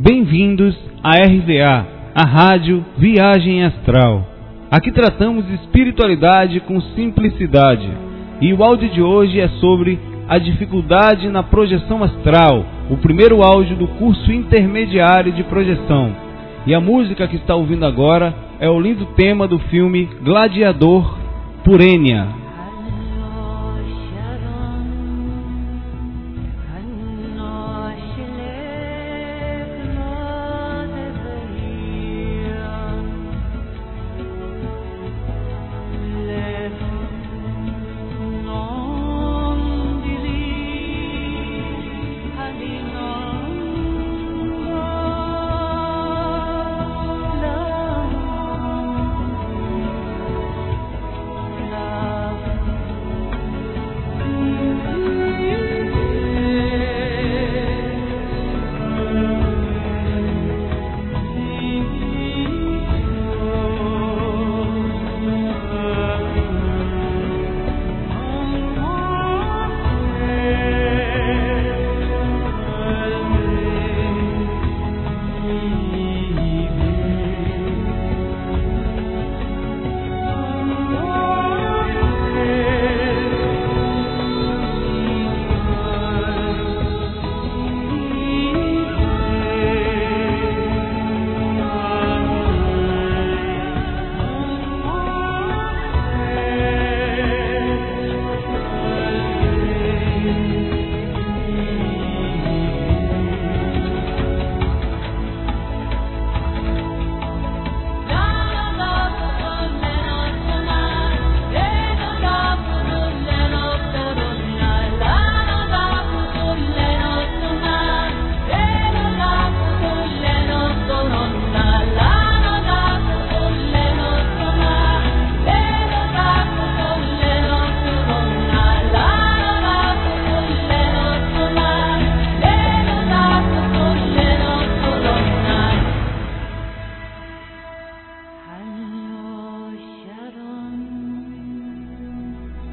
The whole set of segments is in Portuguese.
Bem-vindos à RVA, a Rádio Viagem Astral. Aqui tratamos espiritualidade com simplicidade. E o áudio de hoje é sobre a dificuldade na projeção astral, o primeiro áudio do curso intermediário de projeção. E a música que está ouvindo agora é o lindo tema do filme Gladiador por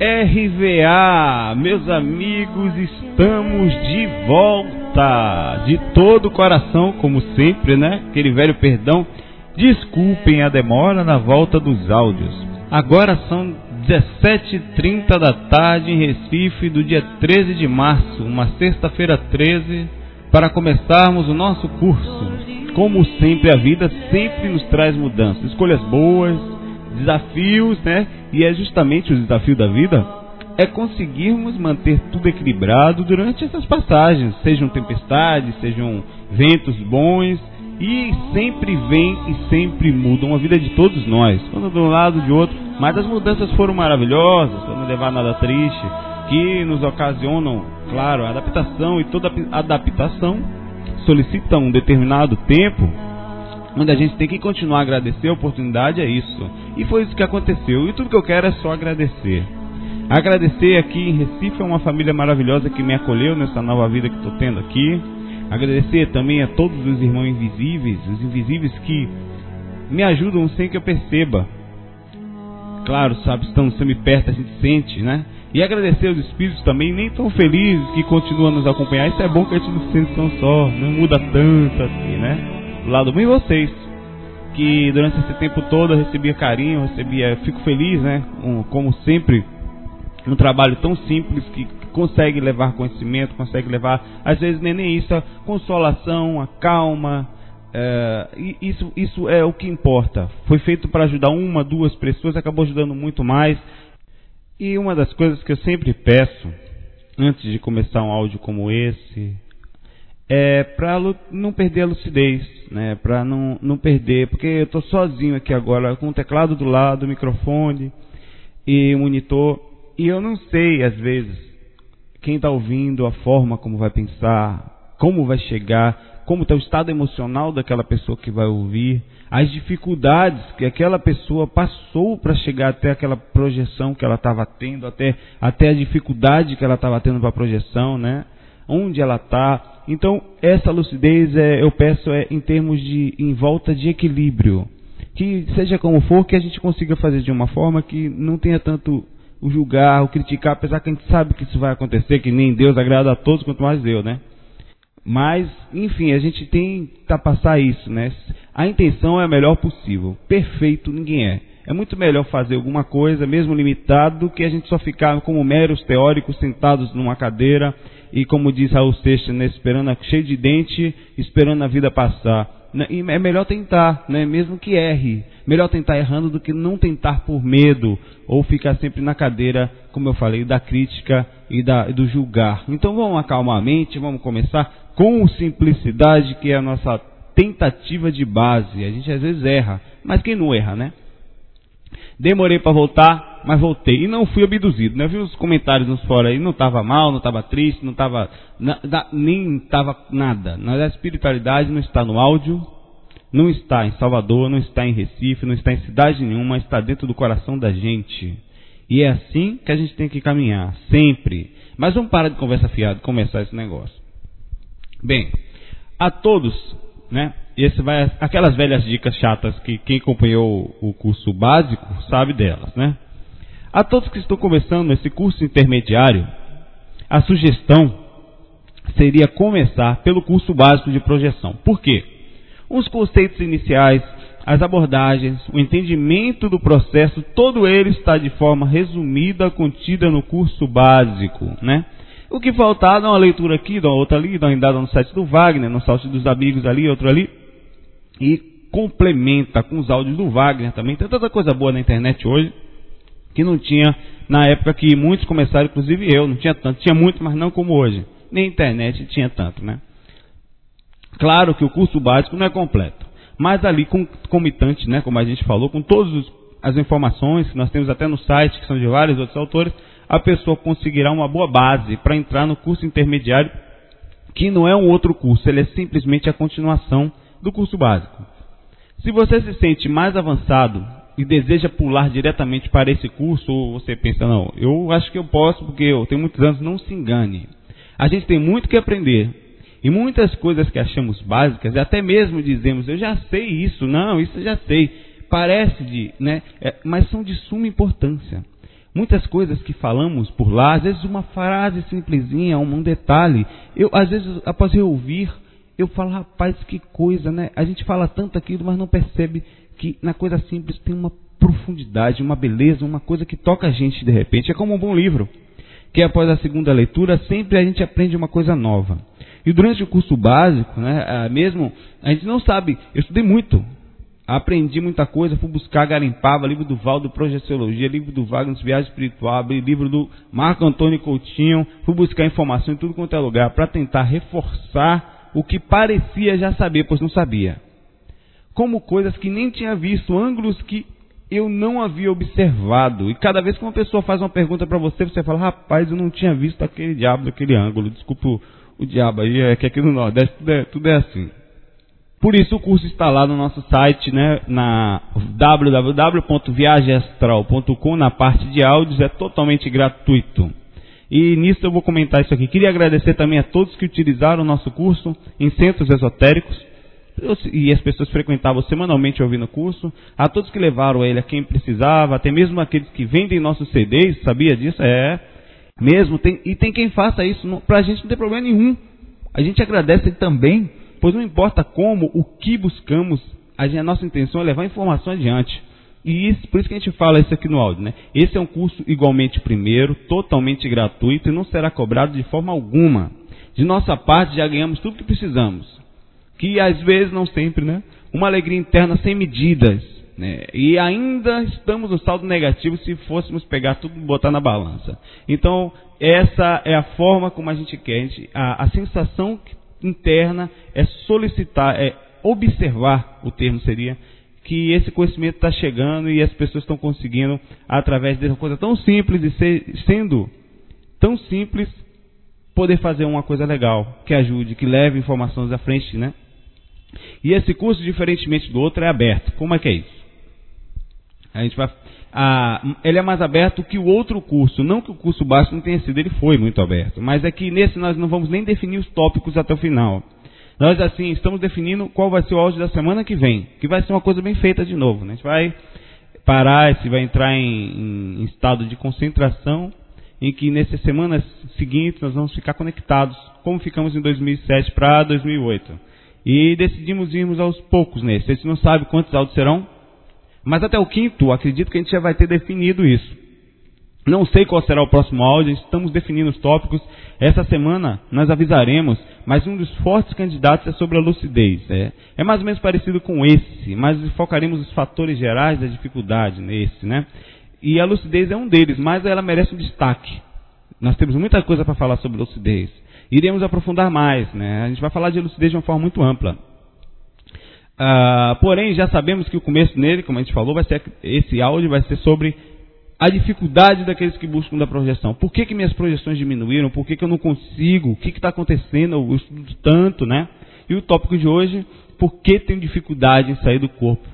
RVA, meus amigos, estamos de volta de todo o coração, como sempre, né? Aquele velho perdão. Desculpem a demora na volta dos áudios. Agora são 17h30 da tarde em Recife, do dia 13 de março, uma sexta-feira 13, para começarmos o nosso curso. Como sempre, a vida sempre nos traz mudanças, escolhas boas, desafios, né? E é justamente o desafio da vida é conseguirmos manter tudo equilibrado durante essas passagens, sejam tempestades, sejam ventos bons, e sempre vem e sempre mudam a vida de todos nós, quando de um lado de outro, mas as mudanças foram maravilhosas, para não levar nada triste, que nos ocasionam, claro, adaptação e toda adaptação solicita um determinado tempo, onde a gente tem que continuar a agradecer a oportunidade, é isso. E foi isso que aconteceu. E tudo que eu quero é só agradecer. Agradecer aqui em Recife a uma família maravilhosa que me acolheu nessa nova vida que estou tendo aqui. Agradecer também a todos os irmãos invisíveis, os invisíveis que me ajudam sem que eu perceba. Claro, sabe, estão sempre perto, a gente sente, né? E agradecer aos espíritos também, nem tão felizes, que continuam a nos acompanhar. Isso é bom que a gente não se sente tão só, não muda tanto assim, né? Do lado bom e vocês, que durante esse tempo todo eu recebia carinho, recebia, fico feliz, né? Um, como sempre, um trabalho tão simples que consegue levar conhecimento, consegue levar, às vezes nem, nem isso, a consolação, a calma. É, isso, isso é o que importa. Foi feito para ajudar uma, duas pessoas, acabou ajudando muito mais. E uma das coisas que eu sempre peço, antes de começar um áudio como esse, é para não perder a lucidez, né? Para não, não perder, porque eu estou sozinho aqui agora, com o teclado do lado, microfone e monitor e eu não sei, às vezes, quem está ouvindo, a forma como vai pensar, como vai chegar, como está o estado emocional daquela pessoa que vai ouvir, as dificuldades que aquela pessoa passou para chegar até aquela projeção que ela estava tendo, até, até a dificuldade que ela estava tendo para a projeção, né? Onde ela está. Então, essa lucidez, é, eu peço, é em termos de, em volta de equilíbrio. Que seja como for, que a gente consiga fazer de uma forma que não tenha tanto o julgar, o criticar, apesar que a gente sabe que isso vai acontecer, que nem Deus agrada a todos, quanto mais eu, né? Mas, enfim, a gente tem que passar isso, né? A intenção é a melhor possível. Perfeito ninguém é. É muito melhor fazer alguma coisa, mesmo limitado, do que a gente só ficar como meros teóricos sentados numa cadeira e, como diz Raul Seixas, né, esperando, cheio de dente, esperando a vida passar. Né, e é melhor tentar, né, mesmo que erre. Melhor tentar errando do que não tentar por medo ou ficar sempre na cadeira, como eu falei, da crítica e da, do julgar. Então vamos acalmar a mente, vamos começar com simplicidade, que é a nossa tentativa de base. A gente às vezes erra, mas quem não erra, né? Demorei para voltar, mas voltei. E não fui abduzido. Né? Eu vi os comentários nos fora aí, não estava mal, não estava triste, não estava. Nem estava nada. Na espiritualidade não está no áudio, não está em Salvador, não está em Recife, não está em cidade nenhuma, está dentro do coração da gente. E é assim que a gente tem que caminhar, sempre. Mas vamos parar de conversa fiada começar esse negócio. Bem, a todos, né? Esse vai aquelas velhas dicas chatas que quem acompanhou o curso básico sabe delas, né? A todos que estão começando esse curso intermediário, a sugestão seria começar pelo curso básico de projeção. Por quê? Os conceitos iniciais, as abordagens, o entendimento do processo, todo ele está de forma resumida, contida no curso básico, né? O que faltar, dá uma leitura aqui, dá uma outra ali, dá uma andada no site do Wagner, no site dos amigos ali, outro ali, e complementa com os áudios do Wagner também. Tem tanta coisa boa na internet hoje que não tinha na época que muitos começaram, inclusive eu, não tinha tanto. Tinha muito, mas não como hoje. Nem internet tinha tanto, né? Claro que o curso básico não é completo, mas ali comitante, né, como a gente falou, com todas as informações que nós temos até no site, que são de vários outros autores, a pessoa conseguirá uma boa base para entrar no curso intermediário, que não é um outro curso, ele é simplesmente a continuação do curso básico. Se você se sente mais avançado e deseja pular diretamente para esse curso, ou você pensa, não, eu acho que eu posso porque eu tenho muitos anos, não se engane. A gente tem muito que aprender. E muitas coisas que achamos básicas, até mesmo dizemos, eu já sei isso, não, isso eu já sei. Parece de, né? É, mas são de suma importância. Muitas coisas que falamos por lá, às vezes uma frase simplesinha, um detalhe, eu às vezes após eu ouvir, eu falo, rapaz, que coisa, né? A gente fala tanto aquilo, mas não percebe que na coisa simples tem uma profundidade, uma beleza, uma coisa que toca a gente de repente. É como um bom livro, que após a segunda leitura sempre a gente aprende uma coisa nova. E durante o curso básico, né, mesmo, a gente não sabe, eu estudei muito, aprendi muita coisa, fui buscar, garimpava, livro do Valdo, Projeciologia, livro do Wagner, Viagem Espiritual, livro do Marco Antônio Coutinho, fui buscar informação em tudo quanto é lugar, para tentar reforçar o que parecia já saber, pois não sabia. Como coisas que nem tinha visto, ângulos que eu não havia observado. E cada vez que uma pessoa faz uma pergunta para você, você fala, rapaz, eu não tinha visto aquele diabo daquele ângulo. Desculpa o, o diabo aí, é que aqui no Nordeste tudo é, tudo é assim. Por isso o curso está lá no nosso site, né, na www.viagemastral.com, na parte de áudios, é totalmente gratuito. E nisso eu vou comentar isso aqui. Queria agradecer também a todos que utilizaram o nosso curso em centros esotéricos. E as pessoas frequentavam semanalmente ouvindo o curso. A todos que levaram ele a quem precisava, até mesmo aqueles que vendem nossos CDs, sabia disso? É. Mesmo. Tem, e tem quem faça isso. Para a gente não tem problema nenhum. A gente agradece também Pois não importa como, o que buscamos, a, gente, a nossa intenção é levar a informação adiante. E isso, por isso que a gente fala isso aqui no áudio, né? Esse é um curso igualmente primeiro, totalmente gratuito e não será cobrado de forma alguma. De nossa parte já ganhamos tudo que precisamos. Que às vezes, não sempre, né? Uma alegria interna sem medidas. Né? E ainda estamos no saldo negativo se fôssemos pegar tudo e botar na balança. Então, essa é a forma como a gente quer. A, gente, a, a sensação interna é solicitar, é observar, o termo seria, que esse conhecimento está chegando e as pessoas estão conseguindo, através de uma coisa tão simples e ser, sendo tão simples, poder fazer uma coisa legal, que ajude, que leve informações à frente, né? E esse curso, diferentemente do outro, é aberto. Como é que é isso? A gente vai, a, ele é mais aberto que o outro curso. Não que o curso básico não tenha sido, ele foi muito aberto. Mas é que nesse nós não vamos nem definir os tópicos até o final. Nós, assim, estamos definindo qual vai ser o áudio da semana que vem. Que vai ser uma coisa bem feita de novo. Né? A gente vai parar, se vai entrar em, em, estado de concentração em que nessas semanas seguintes nós vamos ficar conectados, como ficamos em 2007 para 2008. E decidimos irmos aos poucos nesse. A gente não sabe quantos áudios serão, mas até o quinto, acredito que a gente já vai ter definido isso. Não sei qual será o próximo áudio, estamos definindo os tópicos. Essa semana nós avisaremos, mas um dos fortes candidatos é sobre a lucidez. É, é mais ou menos parecido com esse, mas focaremos os fatores gerais da dificuldade nesse, né? E a lucidez é um deles, mas ela merece um destaque. Nós temos muita coisa para falar sobre lucidez. Iremos aprofundar mais, né? A gente vai falar de lucidez de uma forma muito ampla. Uh, porém, já sabemos que o começo nele, como a gente falou, vai ser esse áudio vai ser sobre a dificuldade daqueles que buscam da projeção. Por que, que minhas projeções diminuíram? Por que, que eu não consigo? O que está acontecendo? Eu estudo tanto, né? E o tópico de hoje, por que tenho dificuldade em sair do corpo?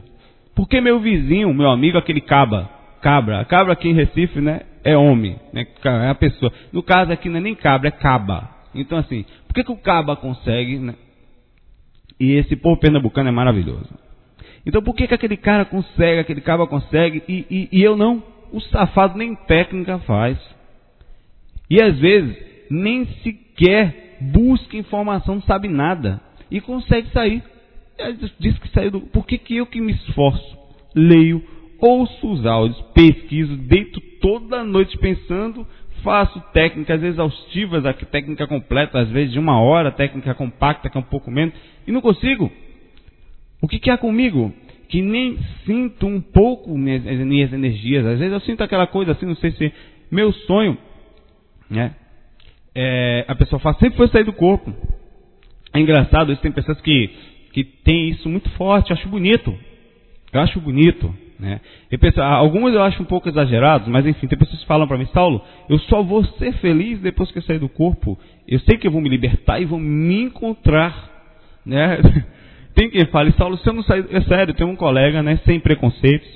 Por que meu vizinho, meu amigo, aquele caba, cabra, cabra aqui em Recife, né, é homem, né, é a pessoa. No caso aqui não é nem cabra, é caba. Então assim, por que, que o caba consegue, né? E esse povo pernambucano é maravilhoso. Então por que, que aquele cara consegue, aquele caba consegue e, e, e eu não? O safado nem técnica faz. E às vezes nem sequer busca informação, não sabe nada. E consegue sair. Diz que saiu do. Por que, que eu que me esforço? Leio, ouço os áudios, pesquiso, deito toda noite pensando, faço técnicas exaustivas, a técnica completa, às vezes de uma hora, técnica compacta, que é um pouco menos, e não consigo. O que, que há comigo? Que nem sinto um pouco minhas, minhas energias. Às vezes eu sinto aquela coisa assim, não sei se meu sonho, né? É, a pessoa fala, sempre foi sair do corpo. É engraçado, isso tem pessoas que, que têm isso muito forte, eu acho bonito. Eu acho bonito. Né? Penso, alguns eu acho um pouco exagerados, mas enfim, tem pessoas que falam para mim, Saulo, eu só vou ser feliz depois que eu sair do corpo. Eu sei que eu vou me libertar e vou me encontrar. Né? Tem quem fale, Saulo, se eu não sair. É sério, tem um colega, né, sem preconceitos.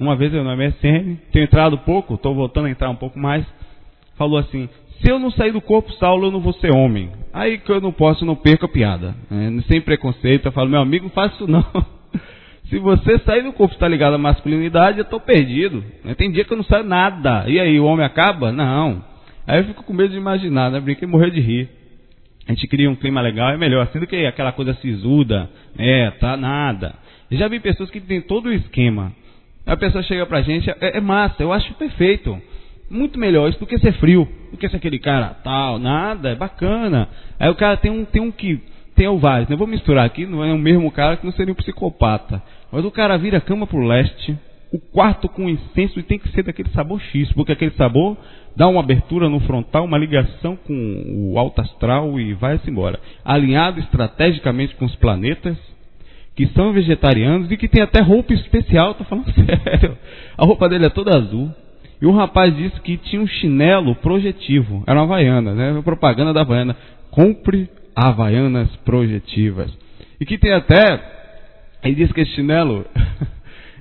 Uma vez eu no MSN, tenho entrado pouco, estou voltando a entrar um pouco mais. Falou assim: se eu não sair do corpo, Saulo, eu não vou ser homem. Aí que eu não posso, eu não perco a piada. É, sem preconceito, eu falo, meu amigo, não faz isso não. Se você sair do corpo está ligado à masculinidade, eu estou perdido. Tem dia que eu não saio nada. E aí, o homem acaba? Não. Aí eu fico com medo de imaginar, né? Brinquei morrer de rir a gente cria um clima legal, é melhor assim do que aquela coisa sisuda, é, tá nada. Eu já vi pessoas que têm todo o esquema. A pessoa chega pra gente, é, é, massa, eu acho perfeito. Muito melhor isso do que ser frio, do que ser aquele cara tal, nada, é bacana. Aí o cara tem um, tem um que tem o vários, não vou misturar aqui, não é o mesmo cara que não seria um psicopata. Mas o cara vira cama pro leste, o quarto com incenso e tem que ser daquele sabor X, porque aquele sabor dá uma abertura no frontal, uma ligação com o alto astral e vai-se embora. Alinhado estrategicamente com os planetas, que são vegetarianos e que tem até roupa especial, tô falando sério. A roupa dele é toda azul. E um rapaz disse que tinha um chinelo projetivo. Era uma Havaiana, né? Propaganda da Havaiana. Compre Havaianas projetivas. E que tem até. Ele disse que esse chinelo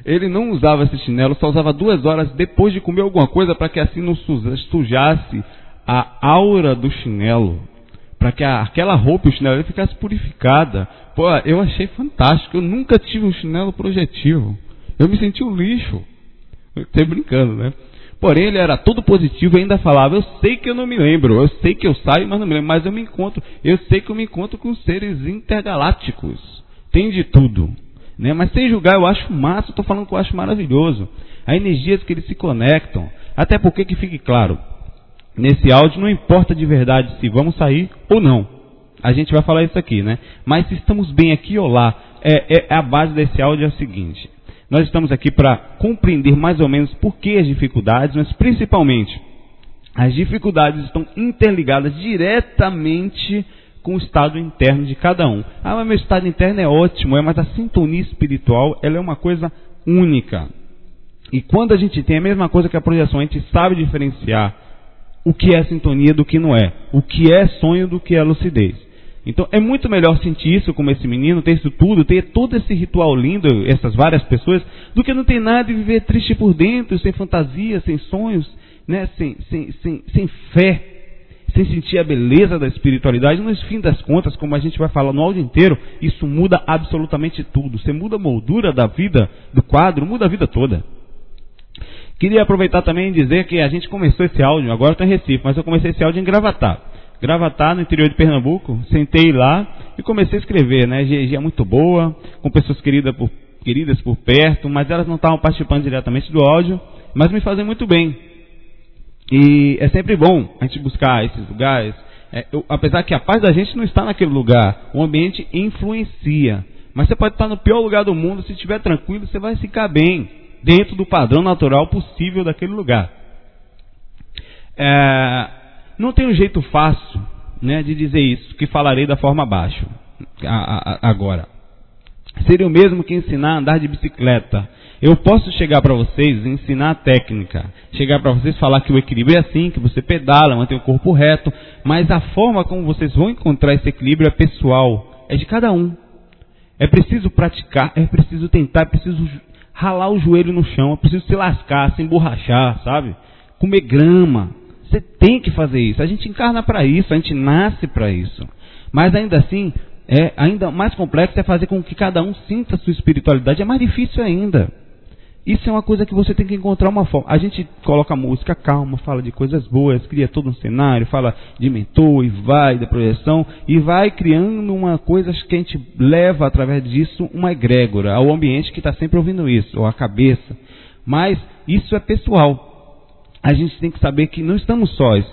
Ele não usava esse chinelo, só usava duas horas depois de comer alguma coisa para que assim não sujasse a aura do chinelo. Para que a, aquela roupa o chinelo ficasse purificada. Pô, eu achei fantástico. Eu nunca tive um chinelo projetivo. Eu me senti um lixo. Estou brincando, né? Porém, ele era todo positivo e ainda falava: Eu sei que eu não me lembro, eu sei que eu saio, mas não me lembro, mas eu me encontro. Eu sei que eu me encontro com seres intergalácticos. Tem de tudo. Né? Mas sem julgar, eu acho massa, estou falando que eu acho maravilhoso. A energias que eles se conectam. Até porque que fique claro, nesse áudio não importa de verdade se vamos sair ou não. A gente vai falar isso aqui, né? Mas se estamos bem aqui ou lá, é, é a base desse áudio é o seguinte. Nós estamos aqui para compreender mais ou menos por que as dificuldades, mas principalmente as dificuldades estão interligadas diretamente com o estado interno de cada um. Ah, mas meu estado interno é ótimo, é, mas a sintonia espiritual ela é uma coisa única. E quando a gente tem a mesma coisa que a projeção, a gente sabe diferenciar o que é sintonia do que não é, o que é sonho do que é lucidez. Então é muito melhor sentir isso como esse menino, ter isso tudo, ter todo esse ritual lindo, essas várias pessoas, do que não ter nada e viver triste por dentro, sem fantasia, sem sonhos, né? sem, sem, sem, sem fé sem sentir a beleza da espiritualidade, no fim das contas, como a gente vai falar no áudio inteiro, isso muda absolutamente tudo. Você muda a moldura da vida, do quadro, muda a vida toda. Queria aproveitar também e dizer que a gente começou esse áudio, agora estou em Recife, mas eu comecei esse áudio em Gravatar. Gravatar, no interior de Pernambuco, sentei lá e comecei a escrever, né? GG é muito boa, com pessoas queridas por, queridas por perto, mas elas não estavam participando diretamente do áudio, mas me fazem muito bem. E é sempre bom a gente buscar esses lugares, é, eu, apesar que a paz da gente não está naquele lugar, o ambiente influencia. Mas você pode estar no pior lugar do mundo, se estiver tranquilo, você vai ficar bem, dentro do padrão natural possível daquele lugar. É, não tem um jeito fácil né, de dizer isso, que falarei da forma abaixo, agora. Seria o mesmo que ensinar a andar de bicicleta. Eu posso chegar para vocês, ensinar a técnica, chegar para vocês falar que o equilíbrio é assim, que você pedala, mantém o corpo reto, mas a forma como vocês vão encontrar esse equilíbrio é pessoal, é de cada um. É preciso praticar, é preciso tentar, é preciso ralar o joelho no chão, é preciso se lascar, se emborrachar, sabe? Comer grama. Você tem que fazer isso. A gente encarna para isso, a gente nasce para isso. Mas ainda assim, é ainda mais complexo é fazer com que cada um sinta a sua espiritualidade. É mais difícil ainda. Isso é uma coisa que você tem que encontrar uma forma. A gente coloca música calma, fala de coisas boas, cria todo um cenário, fala de mentor e vai da projeção e vai criando uma coisa que a gente leva através disso uma egrégora ao ambiente que está sempre ouvindo isso, ou a cabeça. Mas isso é pessoal. A gente tem que saber que não estamos sós.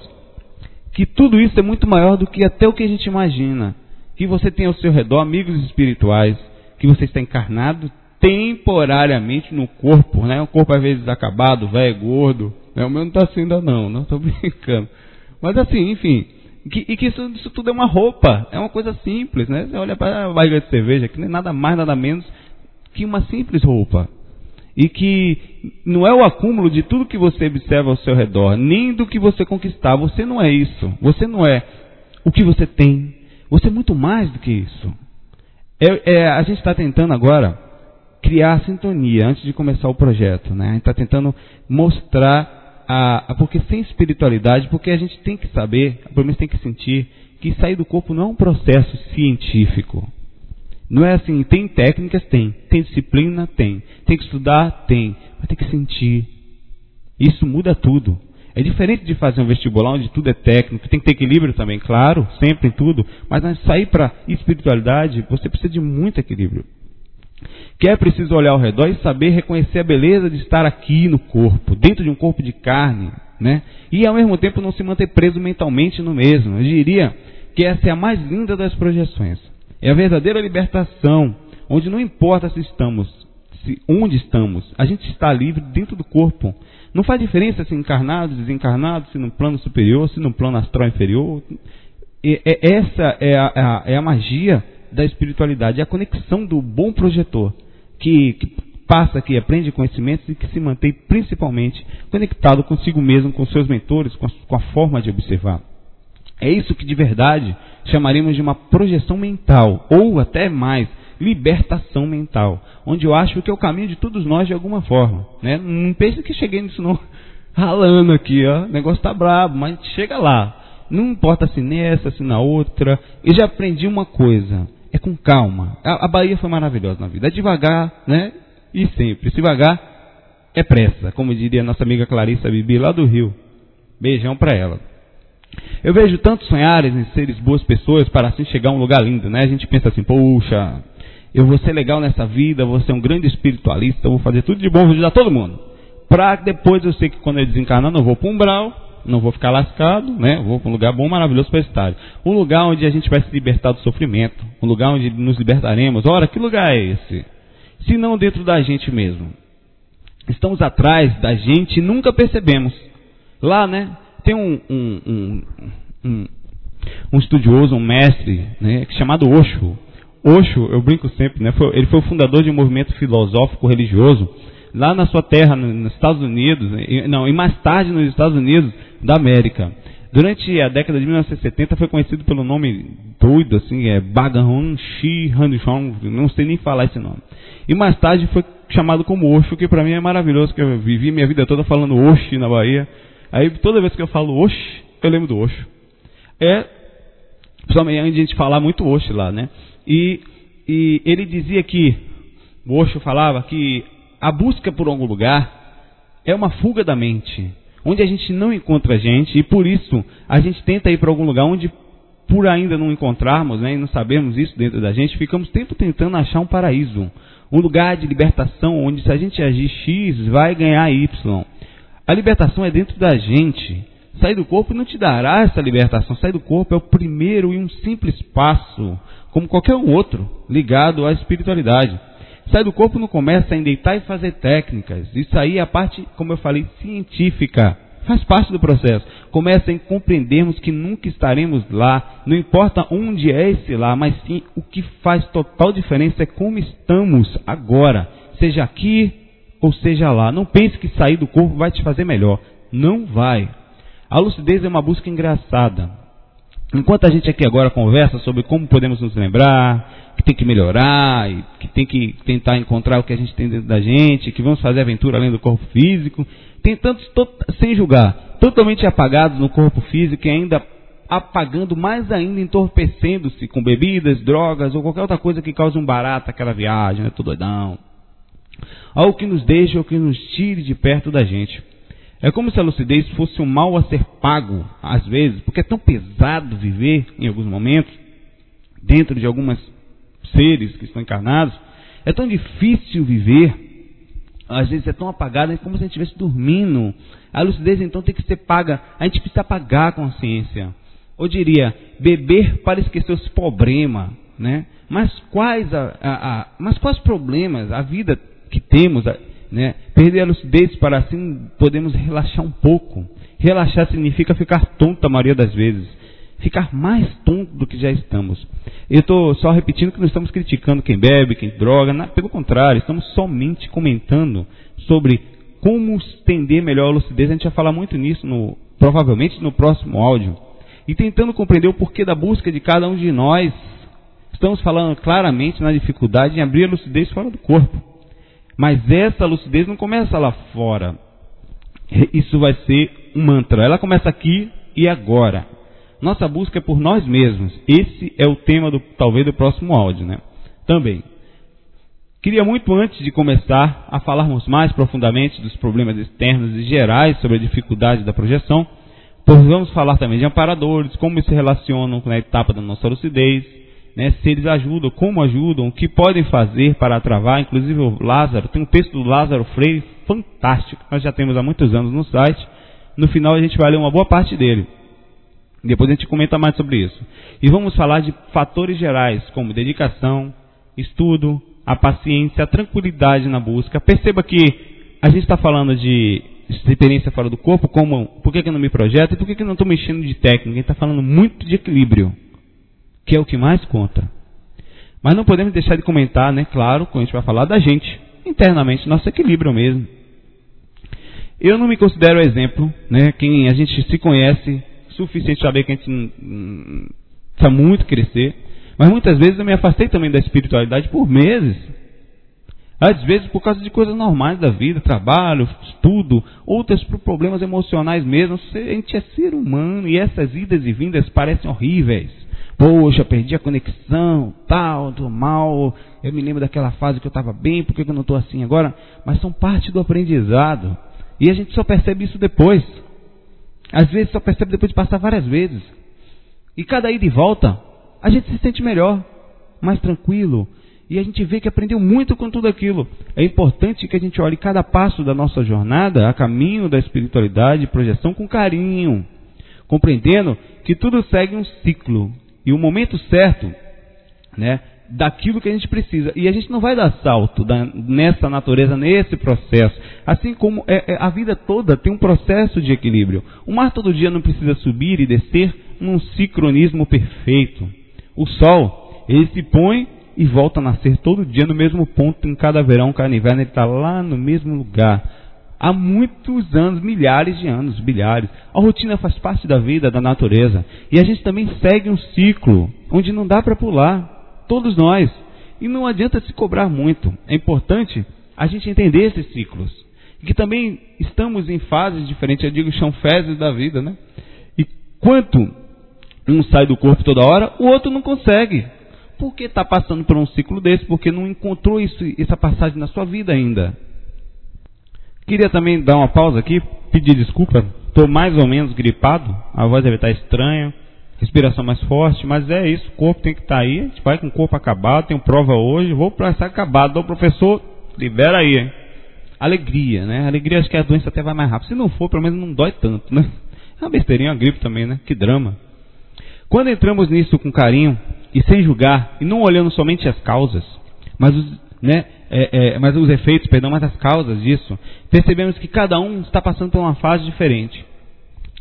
Que tudo isso é muito maior do que até o que a gente imagina. Que você tem ao seu redor amigos espirituais, que você está encarnado, temporariamente no corpo, né? O corpo às vezes acabado, velho, gordo. Né? O meu não está assim ainda não, não estou brincando. Mas assim, enfim, que, e que isso, isso, tudo é uma roupa, é uma coisa simples, né? Você olha para a barriga de cerveja, que nem nada mais, nada menos que uma simples roupa. E que não é o acúmulo de tudo que você observa ao seu redor, nem do que você conquistar. Você não é isso. Você não é o que você tem. Você é muito mais do que isso. É, é, a gente está tentando agora criar sintonia antes de começar o projeto. Né? A gente está tentando mostrar a, a, Porque sem espiritualidade, porque a gente tem que saber, pelo menos tem que sentir, que sair do corpo não é um processo científico. Não é assim, tem técnicas? Tem. Tem disciplina? Tem. Tem que estudar? Tem. Mas tem que sentir. Isso muda tudo. É diferente de fazer um vestibular onde tudo é técnico, tem que ter equilíbrio também, claro, sempre em tudo, mas sair para espiritualidade, você precisa de muito equilíbrio que é preciso olhar ao redor e saber reconhecer a beleza de estar aqui no corpo, dentro de um corpo de carne, né? E ao mesmo tempo não se manter preso mentalmente no mesmo. Eu diria que essa é a mais linda das projeções. É a verdadeira libertação, onde não importa se estamos, se onde estamos, a gente está livre dentro do corpo. Não faz diferença se encarnado, desencarnado, se no plano superior, se no plano astral inferior. E, é, essa é a, é a, é a magia da espiritualidade, é a conexão do bom projetor, que, que passa, que aprende conhecimentos e que se mantém principalmente conectado consigo mesmo, com seus mentores, com a, com a forma de observar. É isso que de verdade chamaremos de uma projeção mental, ou até mais, libertação mental, onde eu acho que é o caminho de todos nós de alguma forma. Né? Não pense que cheguei nisso não, ralando aqui, ó. o negócio está brabo, mas chega lá. Não importa se nessa, se na outra. Eu já aprendi uma coisa é com calma. A, a Bahia foi maravilhosa na vida. É devagar, né? E sempre. Se devagar, é pressa. Como diria nossa amiga Clarissa Bibi lá do Rio. Beijão para ela. Eu vejo tantos sonhares em seres boas pessoas para assim chegar a um lugar lindo, né? A gente pensa assim, poxa, eu vou ser legal nessa vida, vou ser um grande espiritualista, vou fazer tudo de bom, vou ajudar todo mundo. Para depois eu sei que quando eu desencarnar, não vou para um umbral, não vou ficar lascado, né? Vou para um lugar bom, maravilhoso para estar. Um lugar onde a gente vai se libertar do sofrimento, um lugar onde nos libertaremos. Ora, que lugar é esse? Se não dentro da gente mesmo. Estamos atrás da gente e nunca percebemos. Lá, né? Tem um, um, um, um, estudioso, um mestre, né? Chamado Osho. Osho, eu brinco sempre, né? Foi, ele foi o fundador de um movimento filosófico religioso lá na sua terra, nos Estados Unidos, não, e mais tarde nos Estados Unidos da América. Durante a década de 1970 foi conhecido pelo nome doido, assim, é Bhagavan Shi Hanshong, não sei nem falar esse nome. E mais tarde foi chamado como Osho, que para mim é maravilhoso, que eu vivi minha vida toda falando Oxi na Bahia. Aí toda vez que eu falo Oxi, eu lembro do Osho. É, principalmente a gente falar muito Oxi lá, né? E, e ele dizia que, o Osho falava que a busca por algum lugar é uma fuga da mente, onde a gente não encontra gente e por isso a gente tenta ir para algum lugar onde por ainda não encontrarmos, né, e não sabemos isso dentro da gente, ficamos sempre tentando achar um paraíso, um lugar de libertação onde se a gente agir X vai ganhar Y. A libertação é dentro da gente. Sair do corpo não te dará essa libertação. Sair do corpo é o primeiro e um simples passo, como qualquer outro, ligado à espiritualidade. Sair do corpo não começa em deitar e fazer técnicas. Isso aí é a parte, como eu falei, científica. Faz parte do processo. Começa em compreendermos que nunca estaremos lá. Não importa onde é esse lá, mas sim o que faz total diferença é como estamos agora. Seja aqui ou seja lá. Não pense que sair do corpo vai te fazer melhor. Não vai. A lucidez é uma busca engraçada. Enquanto a gente aqui agora conversa sobre como podemos nos lembrar, que tem que melhorar, que tem que tentar encontrar o que a gente tem dentro da gente, que vamos fazer aventura além do corpo físico, tem tantos, sem julgar, totalmente apagados no corpo físico e ainda apagando mais ainda, entorpecendo-se com bebidas, drogas ou qualquer outra coisa que cause um barato aquela viagem, né? Tô doidão. Algo que nos deixe ou que nos tire de perto da gente. É como se a lucidez fosse um mal a ser pago, às vezes, porque é tão pesado viver, em alguns momentos, dentro de algumas seres que estão encarnados, é tão difícil viver às vezes é tão apagada, é como se a gente estivesse dormindo. A lucidez então tem que ser paga. A gente precisa pagar a consciência. Ou diria, beber para esquecer os problemas, né? Mas quais, a, a, a, mas quais problemas a vida que temos, né? Perder a lucidez para assim podemos relaxar um pouco. Relaxar significa ficar tonto a maioria das vezes ficar mais tonto do que já estamos. Eu estou só repetindo que não estamos criticando quem bebe, quem droga, pelo contrário, estamos somente comentando sobre como estender melhor a lucidez. A gente vai falar muito nisso, no, provavelmente no próximo áudio. E tentando compreender o porquê da busca de cada um de nós. Estamos falando claramente na dificuldade em abrir a lucidez fora do corpo. Mas essa lucidez não começa lá fora. Isso vai ser um mantra. Ela começa aqui e agora. Nossa busca é por nós mesmos. Esse é o tema do talvez do próximo áudio, né? Também. Queria muito antes de começar a falarmos mais profundamente dos problemas externos e gerais sobre a dificuldade da projeção, pois vamos falar também de amparadores, como eles se relacionam com a etapa da nossa lucidez, né, se eles ajudam, como ajudam, o que podem fazer para travar, inclusive o Lázaro, tem um texto do Lázaro Freire fantástico, nós já temos há muitos anos no site, no final a gente vai ler uma boa parte dele. Depois a gente comenta mais sobre isso. E vamos falar de fatores gerais, como dedicação, estudo, a paciência, a tranquilidade na busca. Perceba que a gente está falando de experiência fora do corpo, como por que, que eu não me projeto e por que, que eu não estou mexendo de técnica. A gente está falando muito de equilíbrio, que é o que mais conta. Mas não podemos deixar de comentar, né? Claro, quando a gente vai falar da gente, internamente, nosso equilíbrio mesmo. Eu não me considero exemplo, né? Quem a gente se conhece suficiente saber que a gente precisa muito crescer. Mas muitas vezes eu me afastei também da espiritualidade por meses. Às vezes por causa de coisas normais da vida, trabalho, estudo, outras por problemas emocionais mesmo. A gente é ser humano e essas idas e vindas parecem horríveis. Poxa, perdi a conexão, tal, tô mal. Eu me lembro daquela fase que eu estava bem, por que eu não estou assim agora? Mas são parte do aprendizado. E a gente só percebe isso depois. Às vezes só percebe depois de passar várias vezes. E cada ida e volta, a gente se sente melhor, mais tranquilo. E a gente vê que aprendeu muito com tudo aquilo. É importante que a gente olhe cada passo da nossa jornada a caminho da espiritualidade e projeção com carinho, compreendendo que tudo segue um ciclo. E o momento certo, né, daquilo que a gente precisa. E a gente não vai dar salto da, nessa natureza, nesse processo. Assim como é, é, a vida toda tem um processo de equilíbrio. O mar todo dia não precisa subir e descer num sincronismo perfeito. O sol, ele se põe e volta a nascer todo dia no mesmo ponto, em cada verão, cada inverno, ele está lá no mesmo lugar. Há muitos anos, milhares de anos, bilhares. A rotina faz parte da vida, da natureza. E a gente também segue um ciclo onde não dá para pular. Todos nós. E não adianta se cobrar muito. É importante a gente entender esses ciclos. E que também estamos em fases diferentes. Eu digo, são fases da vida, né? E quanto um sai do corpo toda hora, o outro não consegue. Porque está passando por um ciclo desse, porque não encontrou isso, essa passagem na sua vida ainda. Queria também dar uma pausa aqui, pedir desculpa. Estou mais ou menos gripado, a voz deve estar estranha, respiração mais forte, mas é isso, o corpo tem que estar aí. A gente vai com o corpo acabado, tenho prova hoje, vou para estar acabado. Então, professor, libera aí? Alegria, né? Alegria acho que a doença até vai mais rápido. Se não for, pelo menos não dói tanto, né? É uma besteirinha, uma gripe também, né? Que drama. Quando entramos nisso com carinho e sem julgar, e não olhando somente as causas, mas os, né, é, é, mas os efeitos, perdão, mas as causas disso, percebemos que cada um está passando por uma fase diferente.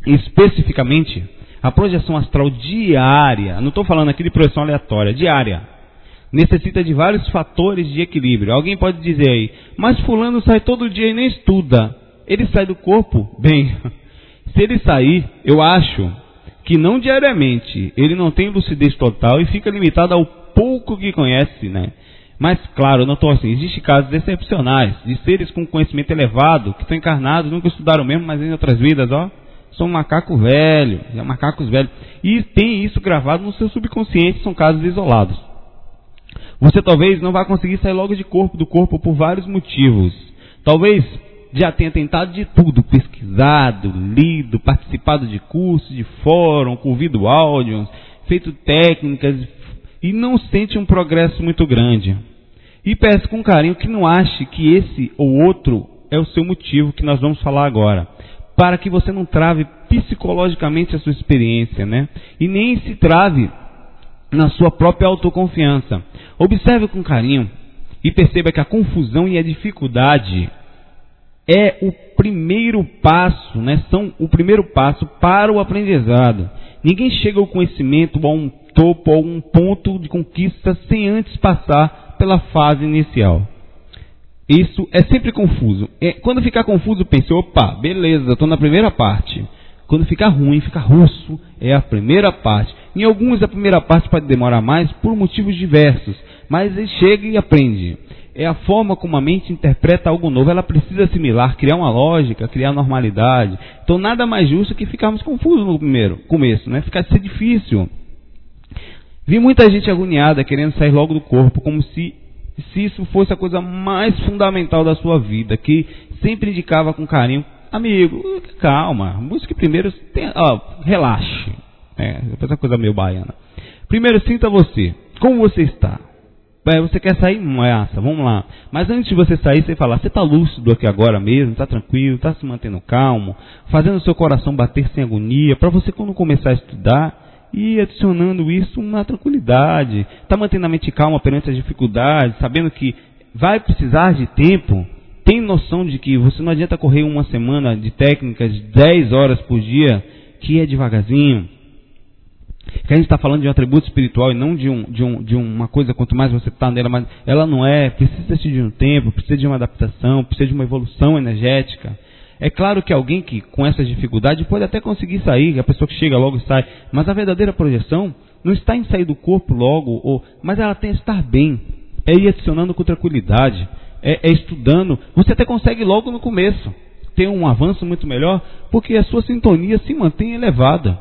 Especificamente, a projeção astral diária, não estou falando aqui de projeção aleatória, diária, necessita de vários fatores de equilíbrio. Alguém pode dizer aí, mas fulano sai todo dia e nem estuda. Ele sai do corpo? Bem, se ele sair, eu acho que não diariamente, ele não tem lucidez total e fica limitado ao pouco que conhece, né? Mas, claro, não estou assim. Existem casos excepcionais de seres com conhecimento elevado, que estão encarnados, nunca estudaram mesmo, mas em outras vidas, ó, são macaco velho, macacos velhos. E tem isso gravado no seu subconsciente, são casos isolados. Você talvez não vá conseguir sair logo de corpo do corpo por vários motivos. Talvez já tenha tentado de tudo, pesquisado, lido, participado de cursos, de fórum, ouvido áudios, feito técnicas e não sente um progresso muito grande. E peço com carinho que não ache que esse ou outro é o seu motivo que nós vamos falar agora. Para que você não trave psicologicamente a sua experiência, né? E nem se trave na sua própria autoconfiança. Observe com carinho e perceba que a confusão e a dificuldade é o primeiro passo, né? São o primeiro passo para o aprendizado. Ninguém chega ao conhecimento, a um topo, a um ponto de conquista sem antes passar pela fase inicial. Isso é sempre confuso. É, quando ficar confuso, pense, opa, beleza, estou na primeira parte. Quando ficar ruim, fica russo, é a primeira parte. Em alguns, a primeira parte pode demorar mais por motivos diversos, mas ele chega e aprende. É a forma como a mente interpreta algo novo. Ela precisa assimilar, criar uma lógica, criar normalidade. Então, nada mais justo que ficarmos confusos no primeiro começo, né? Ficar ser difícil. Vi muita gente agoniada querendo sair logo do corpo, como se, se isso fosse a coisa mais fundamental da sua vida, que sempre indicava com carinho, amigo, calma, busque primeiro, tenha, ó, relaxe. É, essa coisa meio baiana. Primeiro sinta você, como você está. É, você quer sair? Massa, vamos lá. Mas antes de você sair, você falar, você está lúcido aqui agora mesmo, está tranquilo, está se mantendo calmo, fazendo seu coração bater sem agonia, para você quando começar a estudar, e adicionando isso uma tranquilidade, está mantendo a mente calma perante as dificuldades, sabendo que vai precisar de tempo, tem noção de que você não adianta correr uma semana de técnicas de 10 horas por dia, que é devagarzinho. Que a gente está falando de um atributo espiritual e não de, um, de, um, de uma coisa, quanto mais você está nela, mas ela não é, precisa de um tempo, precisa de uma adaptação, precisa de uma evolução energética. É claro que alguém que com essas dificuldades pode até conseguir sair, a pessoa que chega logo sai, mas a verdadeira projeção não está em sair do corpo logo, ou, mas ela tem que estar bem, é ir adicionando com tranquilidade, é, é estudando. Você até consegue logo no começo ter um avanço muito melhor, porque a sua sintonia se mantém elevada.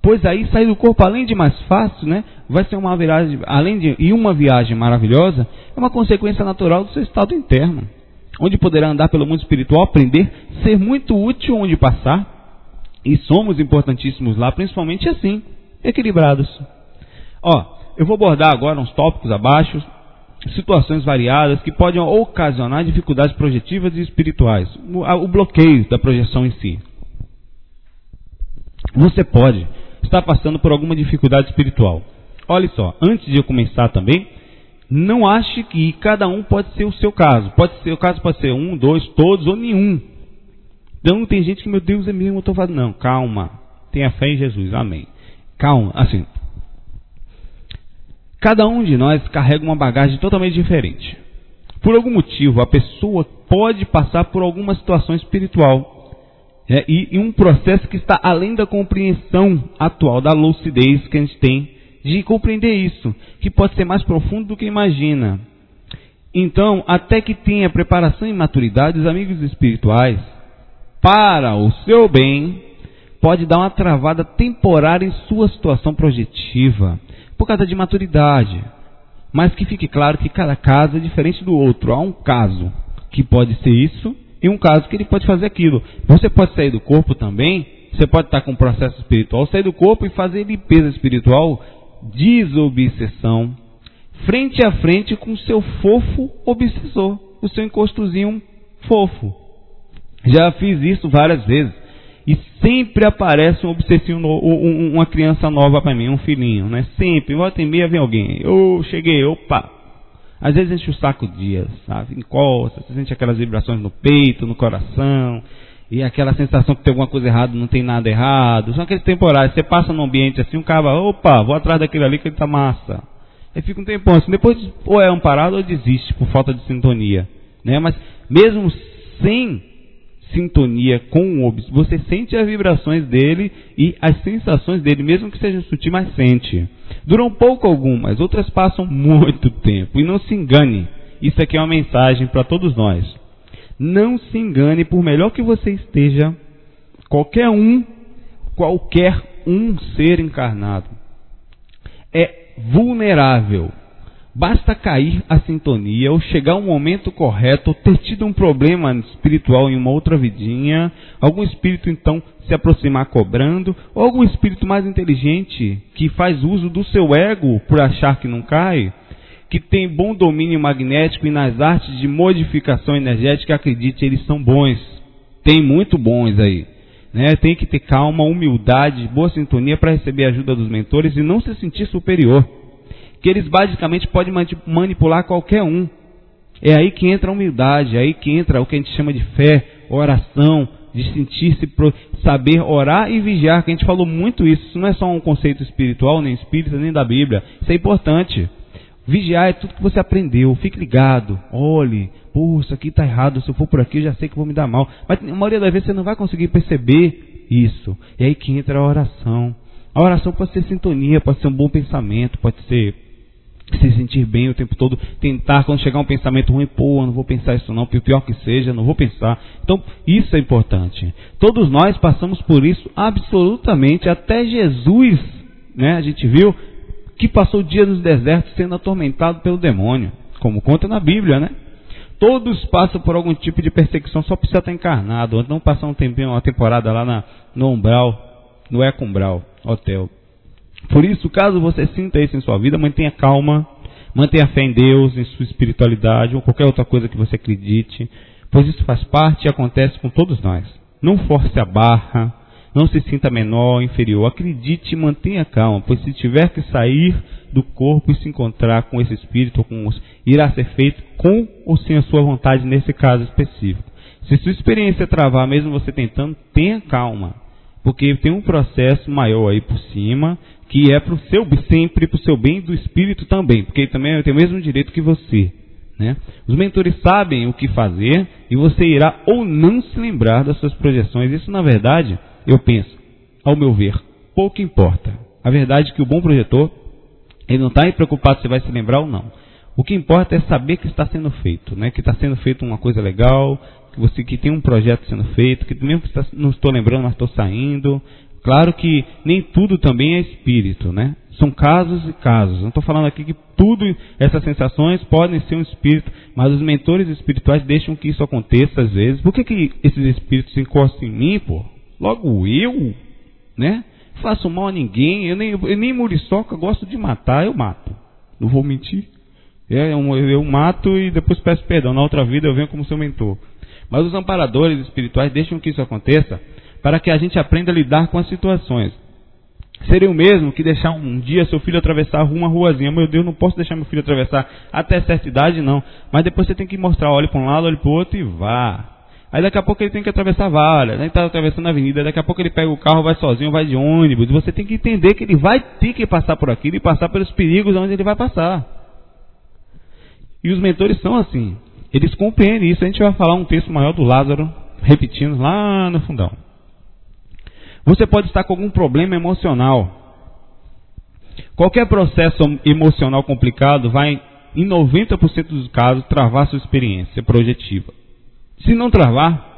Pois aí sair do corpo, além de mais fácil, né, vai ser uma viagem, além de e uma viagem maravilhosa, é uma consequência natural do seu estado interno onde poderá andar pelo mundo espiritual, aprender, ser muito útil onde passar. E somos importantíssimos lá, principalmente assim, equilibrados. Ó, eu vou abordar agora uns tópicos abaixo, situações variadas que podem ocasionar dificuldades projetivas e espirituais. O, bloqueio da projeção em si. Você pode estar passando por alguma dificuldade espiritual. Olha só, antes de eu começar também, não ache que cada um pode ser o seu caso. Pode ser, o caso pode ser um, dois, todos ou nenhum. Então tem gente que, meu Deus, é mesmo, eu estou falando. Não, calma. Tenha fé em Jesus. Amém. Calma, assim. Cada um de nós carrega uma bagagem totalmente diferente. Por algum motivo, a pessoa pode passar por alguma situação espiritual. É, e, e um processo que está além da compreensão atual, da lucidez que a gente tem de compreender isso, que pode ser mais profundo do que imagina. Então, até que tenha preparação e maturidade, os amigos espirituais, para o seu bem, pode dar uma travada temporária em sua situação projetiva, por causa de maturidade. Mas que fique claro que cada caso é diferente do outro. Há um caso que pode ser isso em um caso que ele pode fazer aquilo. Você pode sair do corpo também, você pode estar com um processo espiritual, sair do corpo e fazer limpeza espiritual, desobsessão, frente a frente com o seu fofo obsessor, o seu encostozinho fofo. Já fiz isso várias vezes. E sempre aparece um obsessivo, uma criança nova para mim, um filhinho, né? Sempre, volta e meia vem alguém. Eu cheguei, opa, às vezes enche o saco dias, sabe? Encosta, você sente aquelas vibrações no peito, no coração, e aquela sensação que tem alguma coisa errada, não tem nada errado. São aqueles temporários. Você passa num ambiente assim, um cara, opa, vou atrás daquele ali que ele tá massa. Aí fica um tempão assim, depois ou é amparado ou desiste por falta de sintonia. Né? Mas mesmo sem sintonia com o obs, você sente as vibrações dele e as sensações dele, mesmo que seja sutil, mas sente. Duram pouco algumas, outras passam muito tempo. E não se engane, isso aqui é uma mensagem para todos nós. Não se engane, por melhor que você esteja, qualquer um, qualquer um ser encarnado é vulnerável. Basta cair a sintonia ou chegar um momento correto, ou ter tido um problema espiritual em uma outra vidinha, algum espírito então se aproximar cobrando, ou algum espírito mais inteligente que faz uso do seu ego por achar que não cai, que tem bom domínio magnético e nas artes de modificação energética, acredite, eles são bons. Tem muito bons aí. Né? Tem que ter calma, humildade, boa sintonia para receber a ajuda dos mentores e não se sentir superior que eles basicamente podem manipular qualquer um. É aí que entra a humildade, é aí que entra o que a gente chama de fé, oração, de sentir-se, saber orar e vigiar, que a gente falou muito isso. Isso não é só um conceito espiritual, nem espírita, nem da Bíblia. Isso é importante. Vigiar é tudo que você aprendeu. Fique ligado. Olhe. Pô, isso aqui está errado. Se eu for por aqui, eu já sei que vou me dar mal. Mas na maioria das vezes você não vai conseguir perceber isso. É aí que entra a oração. A oração pode ser sintonia, pode ser um bom pensamento, pode ser se sentir bem o tempo todo, tentar quando chegar um pensamento ruim, pô, não vou pensar isso não, pior que seja, não vou pensar. Então, isso é importante. Todos nós passamos por isso absolutamente, até Jesus, né, a gente viu que passou dias nos desertos sendo atormentado pelo demônio, como conta na Bíblia, né? Todos passam por algum tipo de perseguição, só precisa estar encarnado, ou não passar um tempinho, uma temporada lá na, no Umbral, no Ecumbral Hotel. Por isso, caso você sinta isso em sua vida, mantenha calma, mantenha fé em Deus, em sua espiritualidade ou qualquer outra coisa que você acredite, pois isso faz parte e acontece com todos nós. Não force a barra, não se sinta menor, inferior. Acredite e mantenha calma, pois se tiver que sair do corpo e se encontrar com esse espírito, com os, irá ser feito com ou sem a sua vontade nesse caso específico. Se sua experiência travar, mesmo você tentando, tenha calma, porque tem um processo maior aí por cima que é para o seu sempre para o seu bem do espírito também, porque ele também tem o mesmo direito que você. Né? Os mentores sabem o que fazer e você irá ou não se lembrar das suas projeções. Isso, na verdade, eu penso, ao meu ver, pouco importa. A verdade é que o bom projetor, ele não está preocupado se vai se lembrar ou não. O que importa é saber que está sendo feito, né? que está sendo feito uma coisa legal, que você que tem um projeto sendo feito, que mesmo que está, não estou lembrando, mas estou saindo, Claro que nem tudo também é espírito, né? São casos e casos. Não estou falando aqui que tudo, essas sensações podem ser um espírito, mas os mentores espirituais deixam que isso aconteça às vezes. Por que, que esses espíritos se encostam em mim, pô? Logo eu, né? Faço mal a ninguém, eu nem, eu nem muriçoca gosto de matar, eu mato. Não vou mentir. É, eu, eu mato e depois peço perdão. Na outra vida eu venho como seu mentor. Mas os amparadores espirituais deixam que isso aconteça para que a gente aprenda a lidar com as situações. Seria o mesmo que deixar um dia seu filho atravessar uma ruazinha. Meu Deus, não posso deixar meu filho atravessar até certa idade, não. Mas depois você tem que mostrar, olhe para um lado, olhe para o outro e vá. Aí daqui a pouco ele tem que atravessar várias. Aí está atravessando a avenida, daqui a pouco ele pega o carro, vai sozinho, vai de ônibus. Você tem que entender que ele vai ter que passar por aquilo e passar pelos perigos onde ele vai passar. E os mentores são assim. Eles compreendem isso. A gente vai falar um texto maior do Lázaro, repetindo lá no fundão. Você pode estar com algum problema emocional. Qualquer processo emocional complicado vai, em 90% dos casos, travar sua experiência projetiva. Se não travar,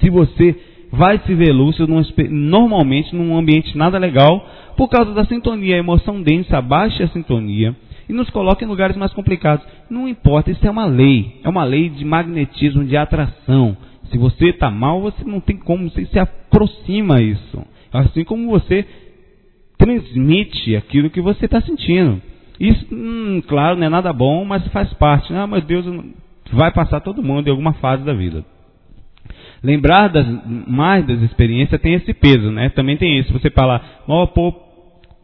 se você vai se ver lúcido num, normalmente num ambiente nada legal, por causa da sintonia, a emoção densa abaixa a sintonia e nos coloca em lugares mais complicados. Não importa, isso é uma lei, é uma lei de magnetismo, de atração Se você está mal, você não tem como, você se aproxima a isso. Assim como você transmite aquilo que você está sentindo. Isso, hum, claro, não é nada bom, mas faz parte. Ah, mas Deus vai passar todo mundo em alguma fase da vida. Lembrar das, mais das experiências tem esse peso, né? Também tem isso. Você fala, oh, pô,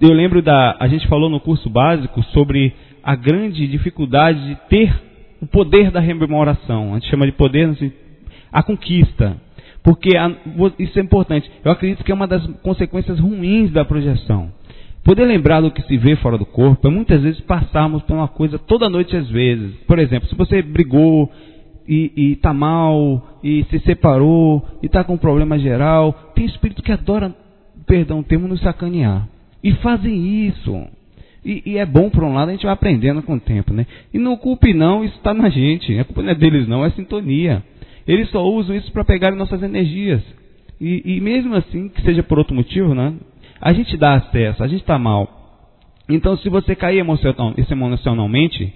eu lembro da. A gente falou no curso básico sobre a grande dificuldade de ter o poder da rememoração. A gente chama de poder, assim, a conquista. Porque a, isso é importante. Eu acredito que é uma das consequências ruins da projeção. Poder lembrar do que se vê fora do corpo é muitas vezes passarmos por uma coisa toda noite às vezes. Por exemplo, se você brigou e está mal, e se separou, e está com um problema geral, tem espírito que adora, perdão o termo, nos sacanear. E fazem isso. E, e, é bom por um lado, a gente vai aprendendo com o tempo, né? E não culpe não, isso está na gente. A culpa não é deles não, é sintonia. Eles só usam isso para pegar nossas energias. E, e mesmo assim, que seja por outro motivo, né? A gente dá acesso, a gente está mal. Então, se você cair emocionalmente,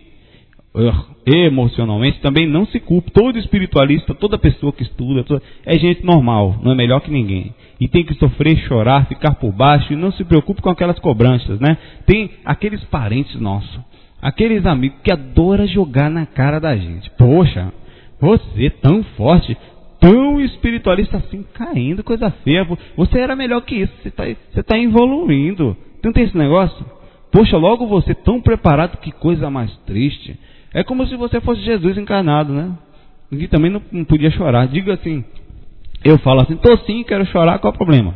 emocionalmente, também não se culpe. Todo espiritualista, toda pessoa que estuda, é gente normal, não é melhor que ninguém. E tem que sofrer, chorar, ficar por baixo, e não se preocupe com aquelas cobranças, né? Tem aqueles parentes nossos, aqueles amigos que adoram jogar na cara da gente. Poxa, você tão forte, tão espiritualista assim, caindo, coisa feia. Você era melhor que isso, você está tá evoluindo. Não tem esse negócio? Poxa, logo você tão preparado, que coisa mais triste. É como se você fosse Jesus encarnado, né? E também não, não podia chorar. Diga assim, eu falo assim, tô sim, quero chorar, qual é o problema?